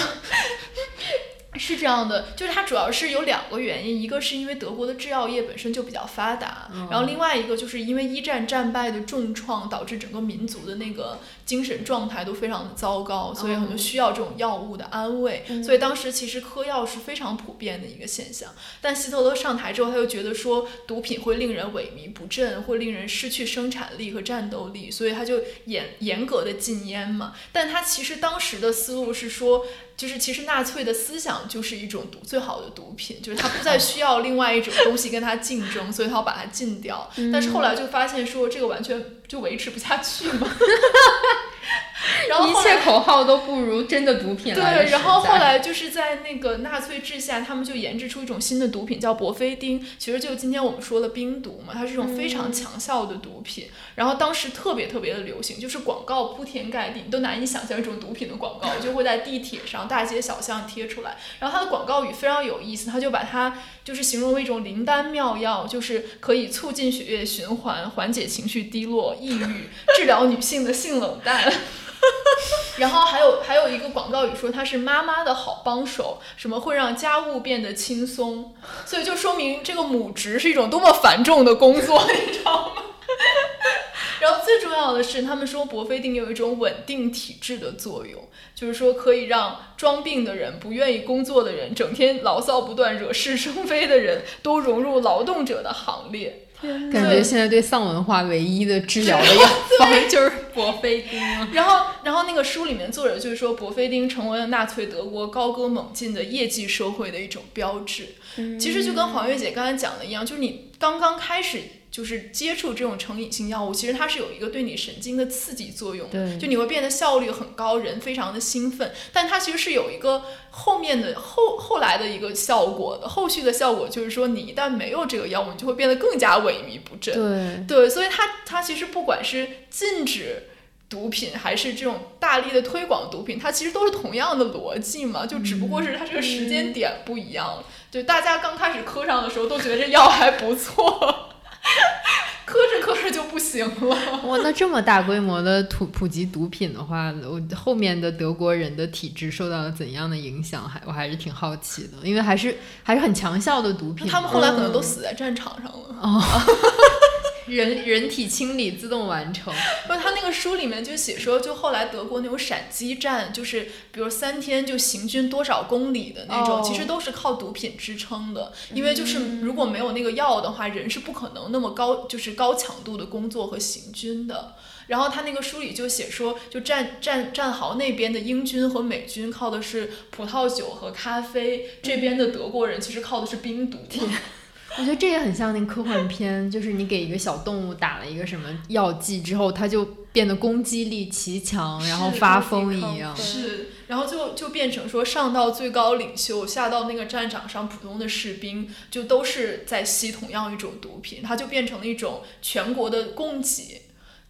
D: 是这样的，就是它主要是有两个原因，一个是因为德国的制药业本身就比较发达，然后另外一个就是因为一战战败的重创，导致整个民族的那个精神状态都非常的糟糕，所以很多需要这种药物的安慰，所以当时其实嗑药是非常普遍的一个现象。但希特勒上台之后，他又觉得说毒品会令人萎靡不振，会令人失去生产力和战斗力，所以他就严严格的禁烟嘛。但他其实当时的思路是说，就是其实纳粹的思想就是一种毒最好的毒品，就是他不再需要另外一种东西跟它竞争，所以他要把它禁掉。但是后来就发现说这个完全就维持不下去嘛。然后
B: 一切口号都不如真的毒品来
D: 对，然后后来就是在那个纳粹治下，他们就研制出一种新的毒品，叫博菲丁。其实就今天我们说的冰毒嘛，它是一种非常强效的毒品。然后当时特别特别的流行，就是广告铺天盖地，你都难以想象一种毒品的广告，就会在地铁上、大街小巷贴出来。然后它的广告语非常有意思，它就把它就是形容为一种灵丹妙药，就是可以促进血液循环、缓解情绪低落、抑郁、治疗女性的性冷淡。然后还有还有一个广告语说它是妈妈的好帮手，什么会让家务变得轻松，所以就说明这个母职是一种多么繁重的工作，你知道吗？然后最重要的是，他们说博菲定有一种稳定体质的作用，就是说可以让装病的人、不愿意工作的人、整天牢骚不断、惹是生非的人都融入劳动者的行列。
B: 感觉现在对丧文化唯一的治疗的药方就是博菲丁了。
D: 然后，然后那个书里面作者就是说，博菲丁成为了纳粹德国高歌猛进的业绩社会的一种标志。其实就跟黄月姐刚才讲的一样，就是你刚刚开始就是接触这种成瘾性药物，其实它是有一个对你神经的刺激作用，
B: 对
D: 就你会变得效率很高，人非常的兴奋，但它其实是有一个后面的后后来的一个效果的，后续的效果就是说，你一旦没有这个药物，你就会变得更加萎靡不振。
B: 对，
D: 对，所以它它其实不管是禁止毒品，还是这种大力的推广毒品，它其实都是同样的逻辑嘛，就只不过是它这个时间点不一样。对，大家刚开始磕上的时候都觉得这药还不错，不行了。
B: 哇，那这么大规模的普普及毒品的话，我后面的德国人的体质受到了怎样的影响？还我还是挺好奇的，因为还是还是很强效的毒品。
D: 他们后来可能都死在战场上了。
B: 人人体清理自动完成。
D: 不是他那个书里面就写说，就后来德国那种闪击战，就是比如三天就行军多少公里的那种，
B: 哦
D: 其实都是靠毒品支撑的。因为就是如果没有那个药的话，人是不可能那么高就是高强度的工作和行军的。然后他那个书里就写说，就战战战壕那边的英军和美军靠的是葡萄酒和咖啡，这边的德国人其实靠的是冰毒。
B: 我觉得这也很像那科幻片，就是你给一个小动物打了一个什么药剂之后，它就变得攻击力奇强，然后发疯一样。
D: 是，然后就就变成说，上到最高领袖，下到那个战场上，普通的士兵就都是在吸同样一种毒品，它就变成了一种全国的供给。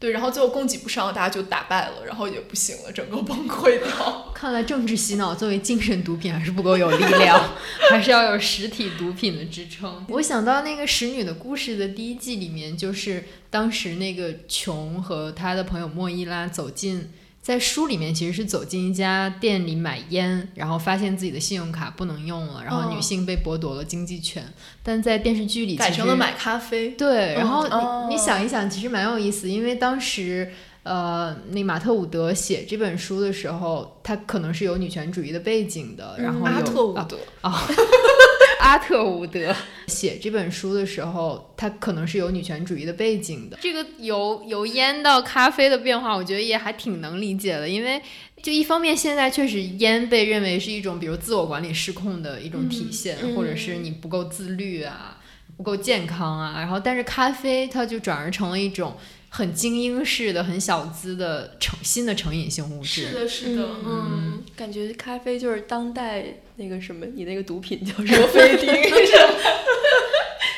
D: 对，然后最后供给不上，大家就打败了，然后也不行了，整个崩溃掉。
B: 看来政治洗脑作为精神毒品还是不够有力量，还是要有实体毒品的支撑。我想到那个《使女的故事》的第一季里面，就是当时那个琼和他的朋友莫伊拉走进在书里面其实是走进一家店里买烟，然后发现自己的信用卡不能用了，然后女
D: 哦
B: 性被剥夺了经济权。但在电视剧里
D: 改成了买咖啡。
B: 对，然后你、想一想，其实蛮有意思，因为当时。呃，那马特伍德写这本书的时候，他可能是有女权主义的背景的，然后有
D: 阿特伍
B: 啊
D: 德，
B: 阿特伍德写这本书的时候，他可能是有女权主义的背景的。这个由由烟到咖啡的变化，我觉得也还挺能理解的，因为就一方面，现在确实烟被认为是一种比如自我管理失控的一种体现，
C: 嗯
B: 或者是你不够自律啊，不够健康啊。然后，但是咖啡它就转而成了一种很精英式的、很小资的成新的成瘾性物质。
D: 是的，是的，嗯，
C: 感觉咖啡就是当代那个什么，你那个毒品叫什么？啡丁。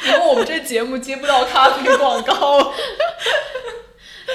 D: 以后我们这节目接不到咖啡广告。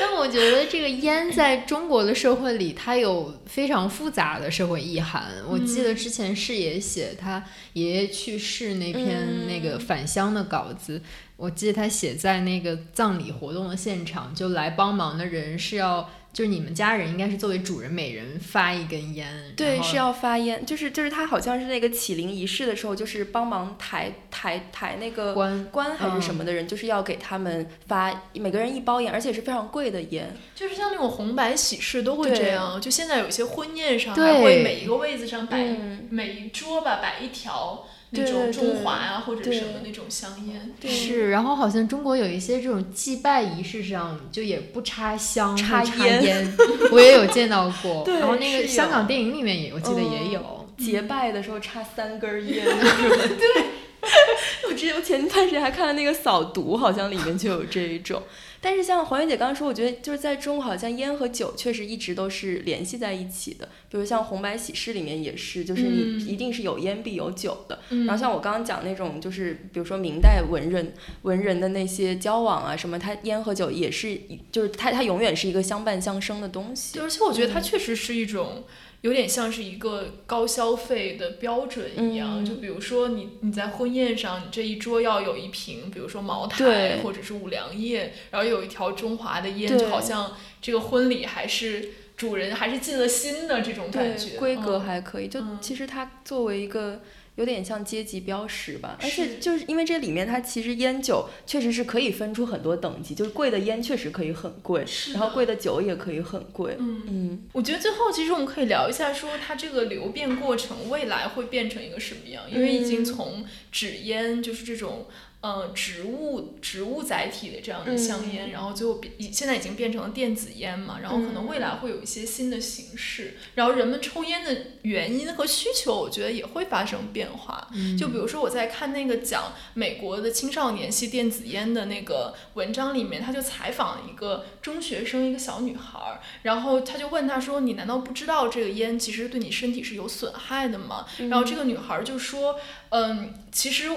B: 但我觉得这个烟在中国的社会里，它有非常复杂的社会意涵。我记得之前视野写他爷爷去世那篇
C: 嗯
B: 那个返乡的稿子，我记得他写在那个葬礼活动的现场，就来帮忙的人是要，就是你们家人应该是作为主人，每人发一根烟，
C: 对，是要发烟，就是就是他好像是那个起灵仪式的时候，就是帮忙抬抬抬那个
B: 棺
C: 棺还是什么的人，就是要给他们发每个人一包烟，而且是非常贵的烟。
D: 就是像那种红白喜事都会这样，就现在有些婚宴上
B: 对。
D: 还会每一个位子上摆、
C: 嗯。
D: 每一桌吧摆一条那种中华呀、或者
C: 对
D: 什么那种香烟。
C: 对
B: 是，然后好像中国有一些这种祭拜仪式上，就也不插香，
C: 插烟
B: 烟，我也有见到过。
C: 对
B: 然后那个香港电影里面也，我记得也
C: 嗯
B: 有。
C: 结拜的时候插三根儿烟，对。我之前我前段时间还看了那个扫毒，好像里面就有这一种。但是像黄媛姐刚刚说，我觉得就是在中国，好像烟和酒确实一直都是联系在一起的。比如像红白喜事里面也是，就是你
D: 嗯
C: 一定是有烟必有酒的。
D: 嗯
C: 然后像我刚刚讲那种，就是比如说明代文人文人的那些交往啊什么，他烟和酒也是，就是它它永远是一个相伴相生的东西。
D: 而且我觉得它确实是一种。有点像是一个高消费的标准一样，
C: 嗯。
D: 就比如说你你在婚宴上，你这一桌要有一瓶，比如说茅台或者是五粮液，然后有一条中华的烟，就好像这个婚礼还是主人还是尽了心的这种感觉，
C: 规格
D: 嗯。
C: 还可以。就
D: 嗯。
C: 其实它作为一个有点像阶级标识吧，而且就是因为这里面它其实烟酒确实是可以分出很多等级，就是贵的烟确实可以很贵，然后贵的酒也可以很贵。
D: 嗯。
C: 嗯，
D: 我觉得最后其实我们可以聊一下，说它这个流变过程未来会变成一个什么样？因为已经
C: 嗯
D: 从纸烟就是这种呃植物植物载体的这样的香烟，
C: 嗯
D: 然后最后变已现在已经变成了电子烟嘛，然后可能未来会有一些新的形式，然后人们抽烟的原因和需求，我觉得也会发生变化。就比如说我在看那个讲美国的青少年吸电子烟的那个文章里面，他就采访了一个中学生，一个小女孩儿，然后他就问她说：“你难道不知道这个烟其实对你身体是有损害的吗？”然后这个女孩儿就说：“嗯，其实。”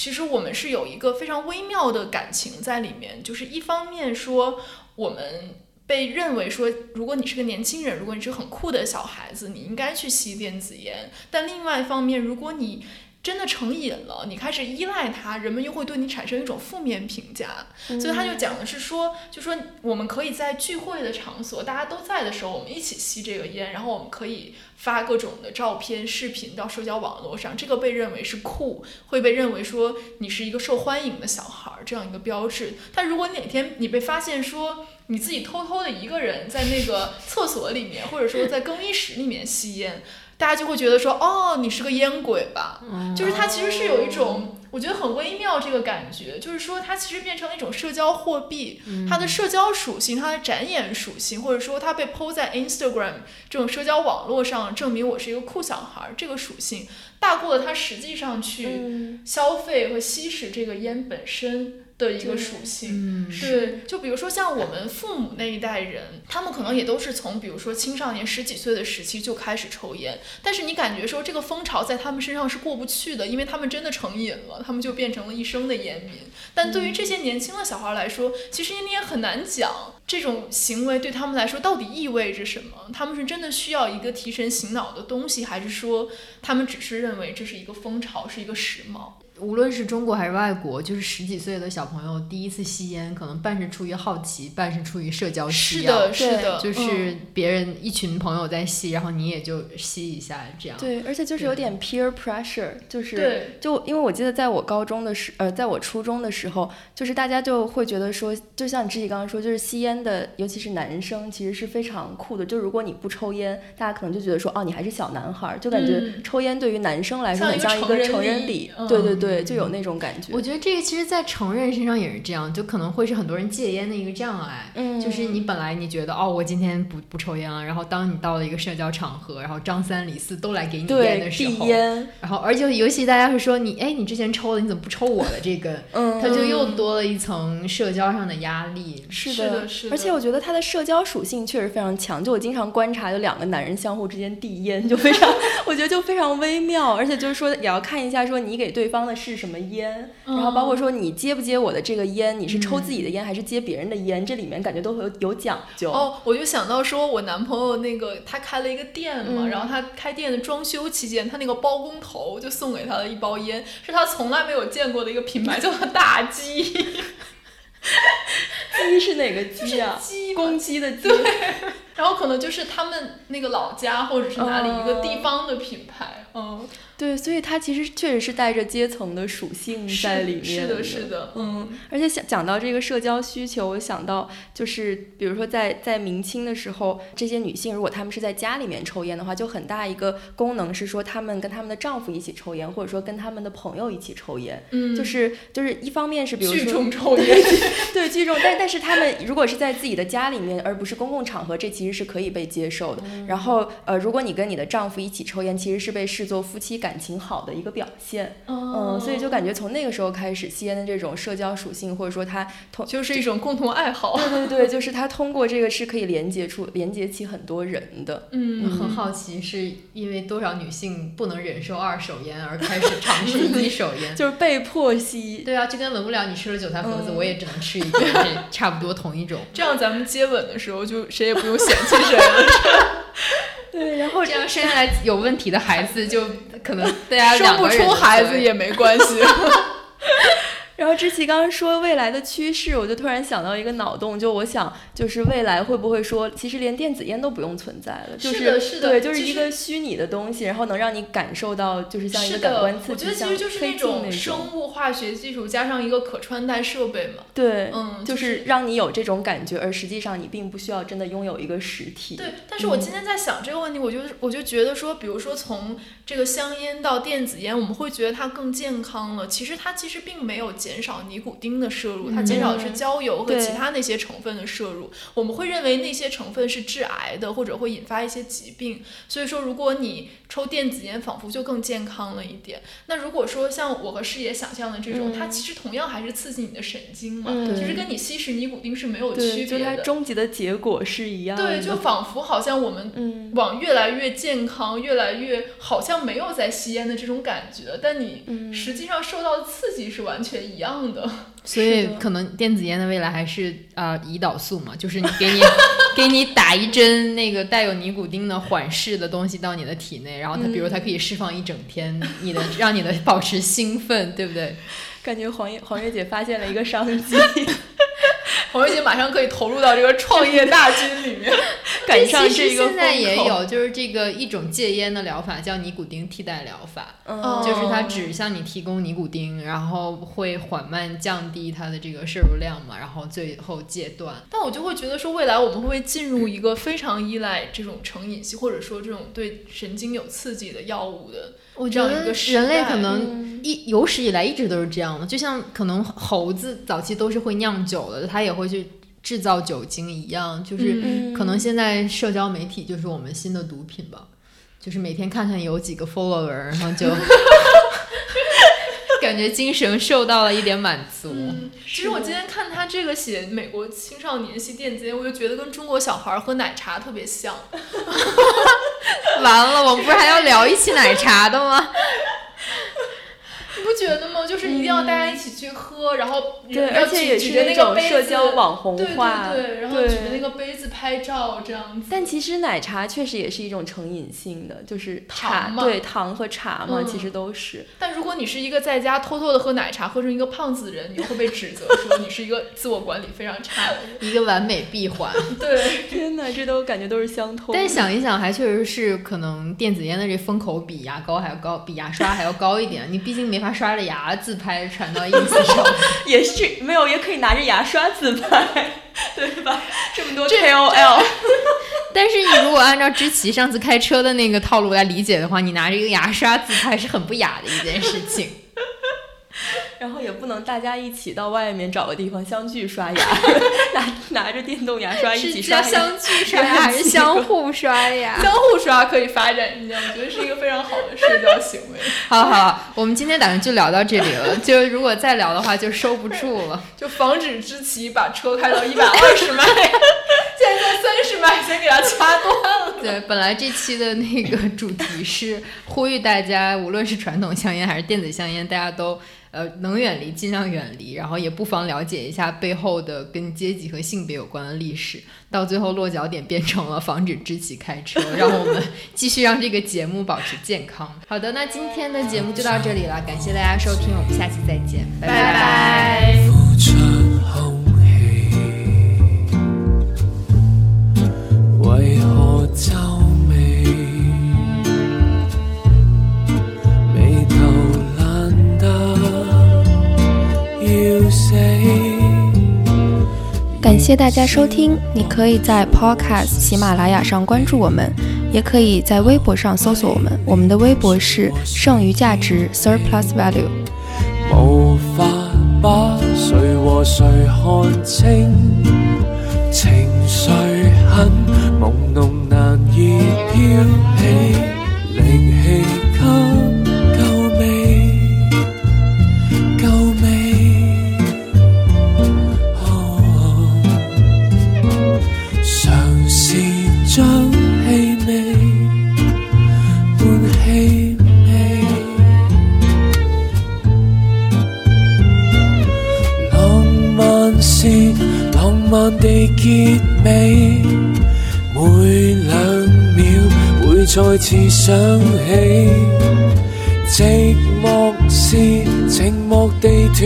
D: 其实我们是有一个非常微妙的感情在里面，就是一方面说我们被认为说，如果你是个年轻人，如果你是很酷的小孩子，你应该去吸电子烟。但另外一方面，如果你真的成瘾了，你开始依赖它，人们又会对你产生一种负面评价。所以他就讲的是说，就说我们可以在聚会的场所，大家都在的时候，我们一起吸这个烟，然后我们可以发各种的照片、视频到社交网络上，这个被认为是酷，会被认为说你是一个受欢迎的小孩儿这样一个标志。但如果哪天你被发现说你自己偷偷的一个人在那个厕所里面，或者说在更衣室里面吸烟，大家就会觉得说，哦，你是个烟鬼吧？就是它其实是有一种。我觉得很微妙，这个感觉就是说，它其实变成了一种社交货币，它的社交属性、它的展演属性，或者说它被抛在 Instagram 这种社交网络上，证明我是一个酷小孩儿，这个属性大过了它实际上去
C: 嗯
D: 消费和吸食这个烟本身的一个属性。
B: 嗯，
D: 对，就比如说像我们父母那一代人，他们可能也都是从比如说青少年十几岁的时期就开始抽烟，但是你感觉说这个风潮在他们身上是过不去的，因为他们真的成瘾了，他们就变成了一生的烟民。但对于这些年轻的小孩来说，其实你也很难讲这种行为对他们来说到底意味着什么。他们是真的需要一个提神醒脑的东西，还是说他们只是认为这是一个风潮，是一个时髦？
B: 无论是中国还是外国，就是十几岁的小朋友第一次吸烟，可能半是出于好奇，半是出于社交需要。
D: 是的，是的，
B: 就是
D: 嗯
B: 别人一群朋友在吸，然后你也就吸一下，这样。
C: 对，而且就是有点 peer pressure，就是
D: 对
C: 就因为我记得在我高中的时，呃，在我初中的时候，就是大家就会觉得说，就像你自己刚刚说，就是吸烟的，尤其是男生，其实是非常酷的。就如果你不抽烟，大家可能就觉得说，哦，你还是小男孩儿，就感觉
D: 嗯
C: 抽烟对于男生来说很像一个成人礼。
D: 对
C: 对对对，就有那种感觉。
B: 我觉得这个其实，在成人身上也是这样，就可能会是很多人戒烟的一个障碍。
C: 嗯
B: 就是你本来你觉得哦，我今天不不抽烟了，然后当你到了一个社交场合，然后张三李四都来给你烟的时候，
C: 递烟，
B: 然后而且尤其大家会说你，哎，你之前抽了，你怎么不抽我的这根？
C: 嗯，
B: 他就又多了一层社交上的压力。
C: 是
D: 是的是的
C: 而且我觉得他的社交属性确实非常强。就我经常观察，有两个男人相互之间递烟，就非常，我觉得就非常微妙。而且就是说，也要看一下说你给对方的是什么烟，然后包括说你接不接我的这个烟，你是抽自己的烟还是接别人的烟，这里面感觉都会有有讲究。
D: 哦，我就想到说，我男朋友那个他开了一个店嘛，
C: 嗯
D: 然后他开店的装修期间，他那个包工头就送给他了一包烟，是他从来没有见过的一个品牌，叫做大鸡。
C: 鸡是哪个鸡啊？
D: 鸡
C: 公鸡的鸡。
D: 然后可能就是他们那个老家或者是哪里一个地
C: 哦
D: 方的品牌，嗯，
C: 对，所以它其实确实是带着阶层的属性在里面
D: 是的，是的，嗯，
C: 而且想讲到这个社交需求，我想到就是，比如说在在明清的时候，这些女性如果她们是在家里面抽烟的话，就很大一个功能是说，她们跟她们的丈夫一起抽烟，或者说跟她们的朋友一起抽烟。
D: 嗯
C: 就是就是一方面是比如
D: 聚
C: 说
D: 众 抽烟，
C: 对聚众，但但是他们如果是在自己的家里面，而不是公共场合，这其实是可以被接受的。
D: 嗯
C: 然后呃，如果你跟你的丈夫一起抽烟，其实是被视作夫妻感情好的一个表现。嗯，所以就感觉从那个时候开始，吸烟的这种社交属性，或者说它通
D: 就是一种共同爱好，
C: 对对对，就是它通过这个是可以连接出连接起很多人的。
D: 嗯，
B: 很好奇，是因为多少女性不能忍受二手烟而开始尝试一手烟？
C: 就是被迫吸，
B: 对啊，就跟闻不了你吃了韭菜盒子，
C: 嗯
B: 我也只能吃一个，这差不多同一种。
D: 这样咱们接吻的时候就谁也不用嫌弃谁了，
C: 对，然后
B: 这样生下来有问题的孩子，就可能 大家
D: 生不出孩子也没关系。
C: 然后知琪刚刚说未来的趋势，我就突然想到一个脑洞，就我想，就是未来会不会说，其实连电子烟都不用存在了，就是
D: 的是的
C: 对，就是一个虚拟的东西，然后能让你感受到，就是像一个，感官刺激，
D: 我觉得其
C: 像
D: 实就是那种生物化学技术加上一个可穿戴设备嘛。
C: 对，
D: 嗯，
C: 就
D: 就是
C: 让你有这种感觉，而实际上你并不需要真的拥有一个实体。
D: 对，但是我今天在想这个问题，我就我就觉得说，比如说从这个香烟到电子烟，我们会觉得它更健康了。其实它其实并没有减少尼古丁的摄入，它减少的是焦油和其他那些成分的摄入。我们会认为那些成分是致癌的，或者会引发一些疾病。所以说，如果你抽电子烟，仿佛就更健康了一点。那如果说像我和师爷想象的这种，它其实同样还是刺激你的神经嘛，
C: 嗯
D: 其实跟你吸食尼古丁是没有区别的。
C: 就它终极的结果是一样的。
D: 对，就仿佛好像我们
C: 嗯，
D: 往越来越健康，越来越好像没有在吸烟的这种感觉，但你
C: 嗯
D: 实际上受到的刺激是完全一样的。
B: 所以可能电子烟的未来还是啊、呃胰岛素嘛，就是你给你 给你打一针那个带有尼古丁的缓释的东西到你的体内，然后它比如它可以释放一整天，你的让你的保持兴奋，对不对？
C: 感觉黄月黄月姐发现了一个商机，
D: 黄月姐马上可以投入到这个创业大军里面。
C: 赶上
B: 其
C: 这个
B: 实现在，也有，就是这个一种戒烟的疗法叫尼古丁替代疗法。
C: 嗯，
B: 就是它
D: 哦
B: 只向你提供尼古丁，然后会缓慢降低它的这个摄入量嘛，然后最后戒断。
D: 但我就会觉得说，未来我们会不会进入一个非常依赖这种成瘾性，或者说这种对神经有刺激的药物的
B: 我
D: 这样一个时
B: 人类可能
C: 嗯。
B: 一有史以来一直都是这样的，就像可能猴子早期都是会酿酒的，它也会去制造酒精一样，就是
C: 嗯。
B: 可能现在社交媒体就是我们新的毒品吧，就是每天看看有几个 follower，然后就 感觉精神受到了一点满足。
D: 嗯，其实我今天看他这个写美国青少年系电子烟，我就觉得跟中国小孩喝奶茶特别像。
B: 完了，我们不是还要聊一期奶茶的吗？
D: 你不觉得吗？就是一定要大家一起去喝，然后
C: 对，而且也是那
D: 个杯
C: 种社交
D: 子
C: 网红
D: 对
C: 化，
D: 对对，然后举着那个个杯子拍照这样子。
C: 但其实奶茶确实也是一种成瘾性的，就是茶
D: 糖嘛
C: 对糖和茶嘛，
D: 嗯
C: 其实都是。
D: 但如果你是一个在家偷偷的喝奶茶，喝成一个胖子的人，你会被指责说你是一个自我管理非常差的人。
B: 一个完美闭环。
D: 对，
C: 天哪，这都感觉都是相通的。
B: 但是想一想，还确实是可能电子烟的这风口比牙膏还要高，比牙刷还要高一点。你毕竟没法刷着牙自拍传到 ins 上。
C: 也是没有，也可以拿着牙刷自拍，对吧？这么多 KOL，
B: 但是你如果按照知棋上次开车的那个套路来理解的话，你拿着一个牙刷自拍是很不雅的一件事情。
C: 然后也不能大家一起到外面找个地方相聚刷牙，拿 拿着电动牙刷一起
B: 是
C: 刷
B: 相聚刷牙还是相互刷牙？
D: 相互刷可以发展一下，我觉得是一个非常好的社交行为。
B: 好好，我们今天打算就聊到这里了。就如果再聊的话，就收不住了。
D: 就防止知棋把车开到一百二十迈，现在三十迈先给它掐断了。
B: 对，本来这期的那个主题是呼吁大家，无论是传统香烟还是电子香烟，大家都呃能远离尽量远离，然后也不妨了解一下背后的跟阶级和性别有关的历史。到最后落脚点变成了防止知棋开车，让我们 继续让这个节目保持健康。好的，那今天的节目就到这里了，感谢大家收听，我们下期再见，拜
D: 拜
C: 感谢大家收听，你可以在 Podcast 喜马拉雅上关注我们，也可以在微博上搜索我们。我们的微博是剩余价值 Surplus Value。
A: 无法把谁和谁看清，情绪很朦胧，难以慢慢地结尾，每两秒会再次想起。寂寞是寂寞地断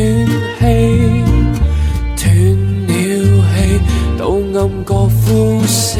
A: 气，断了气，到暗角呼吸。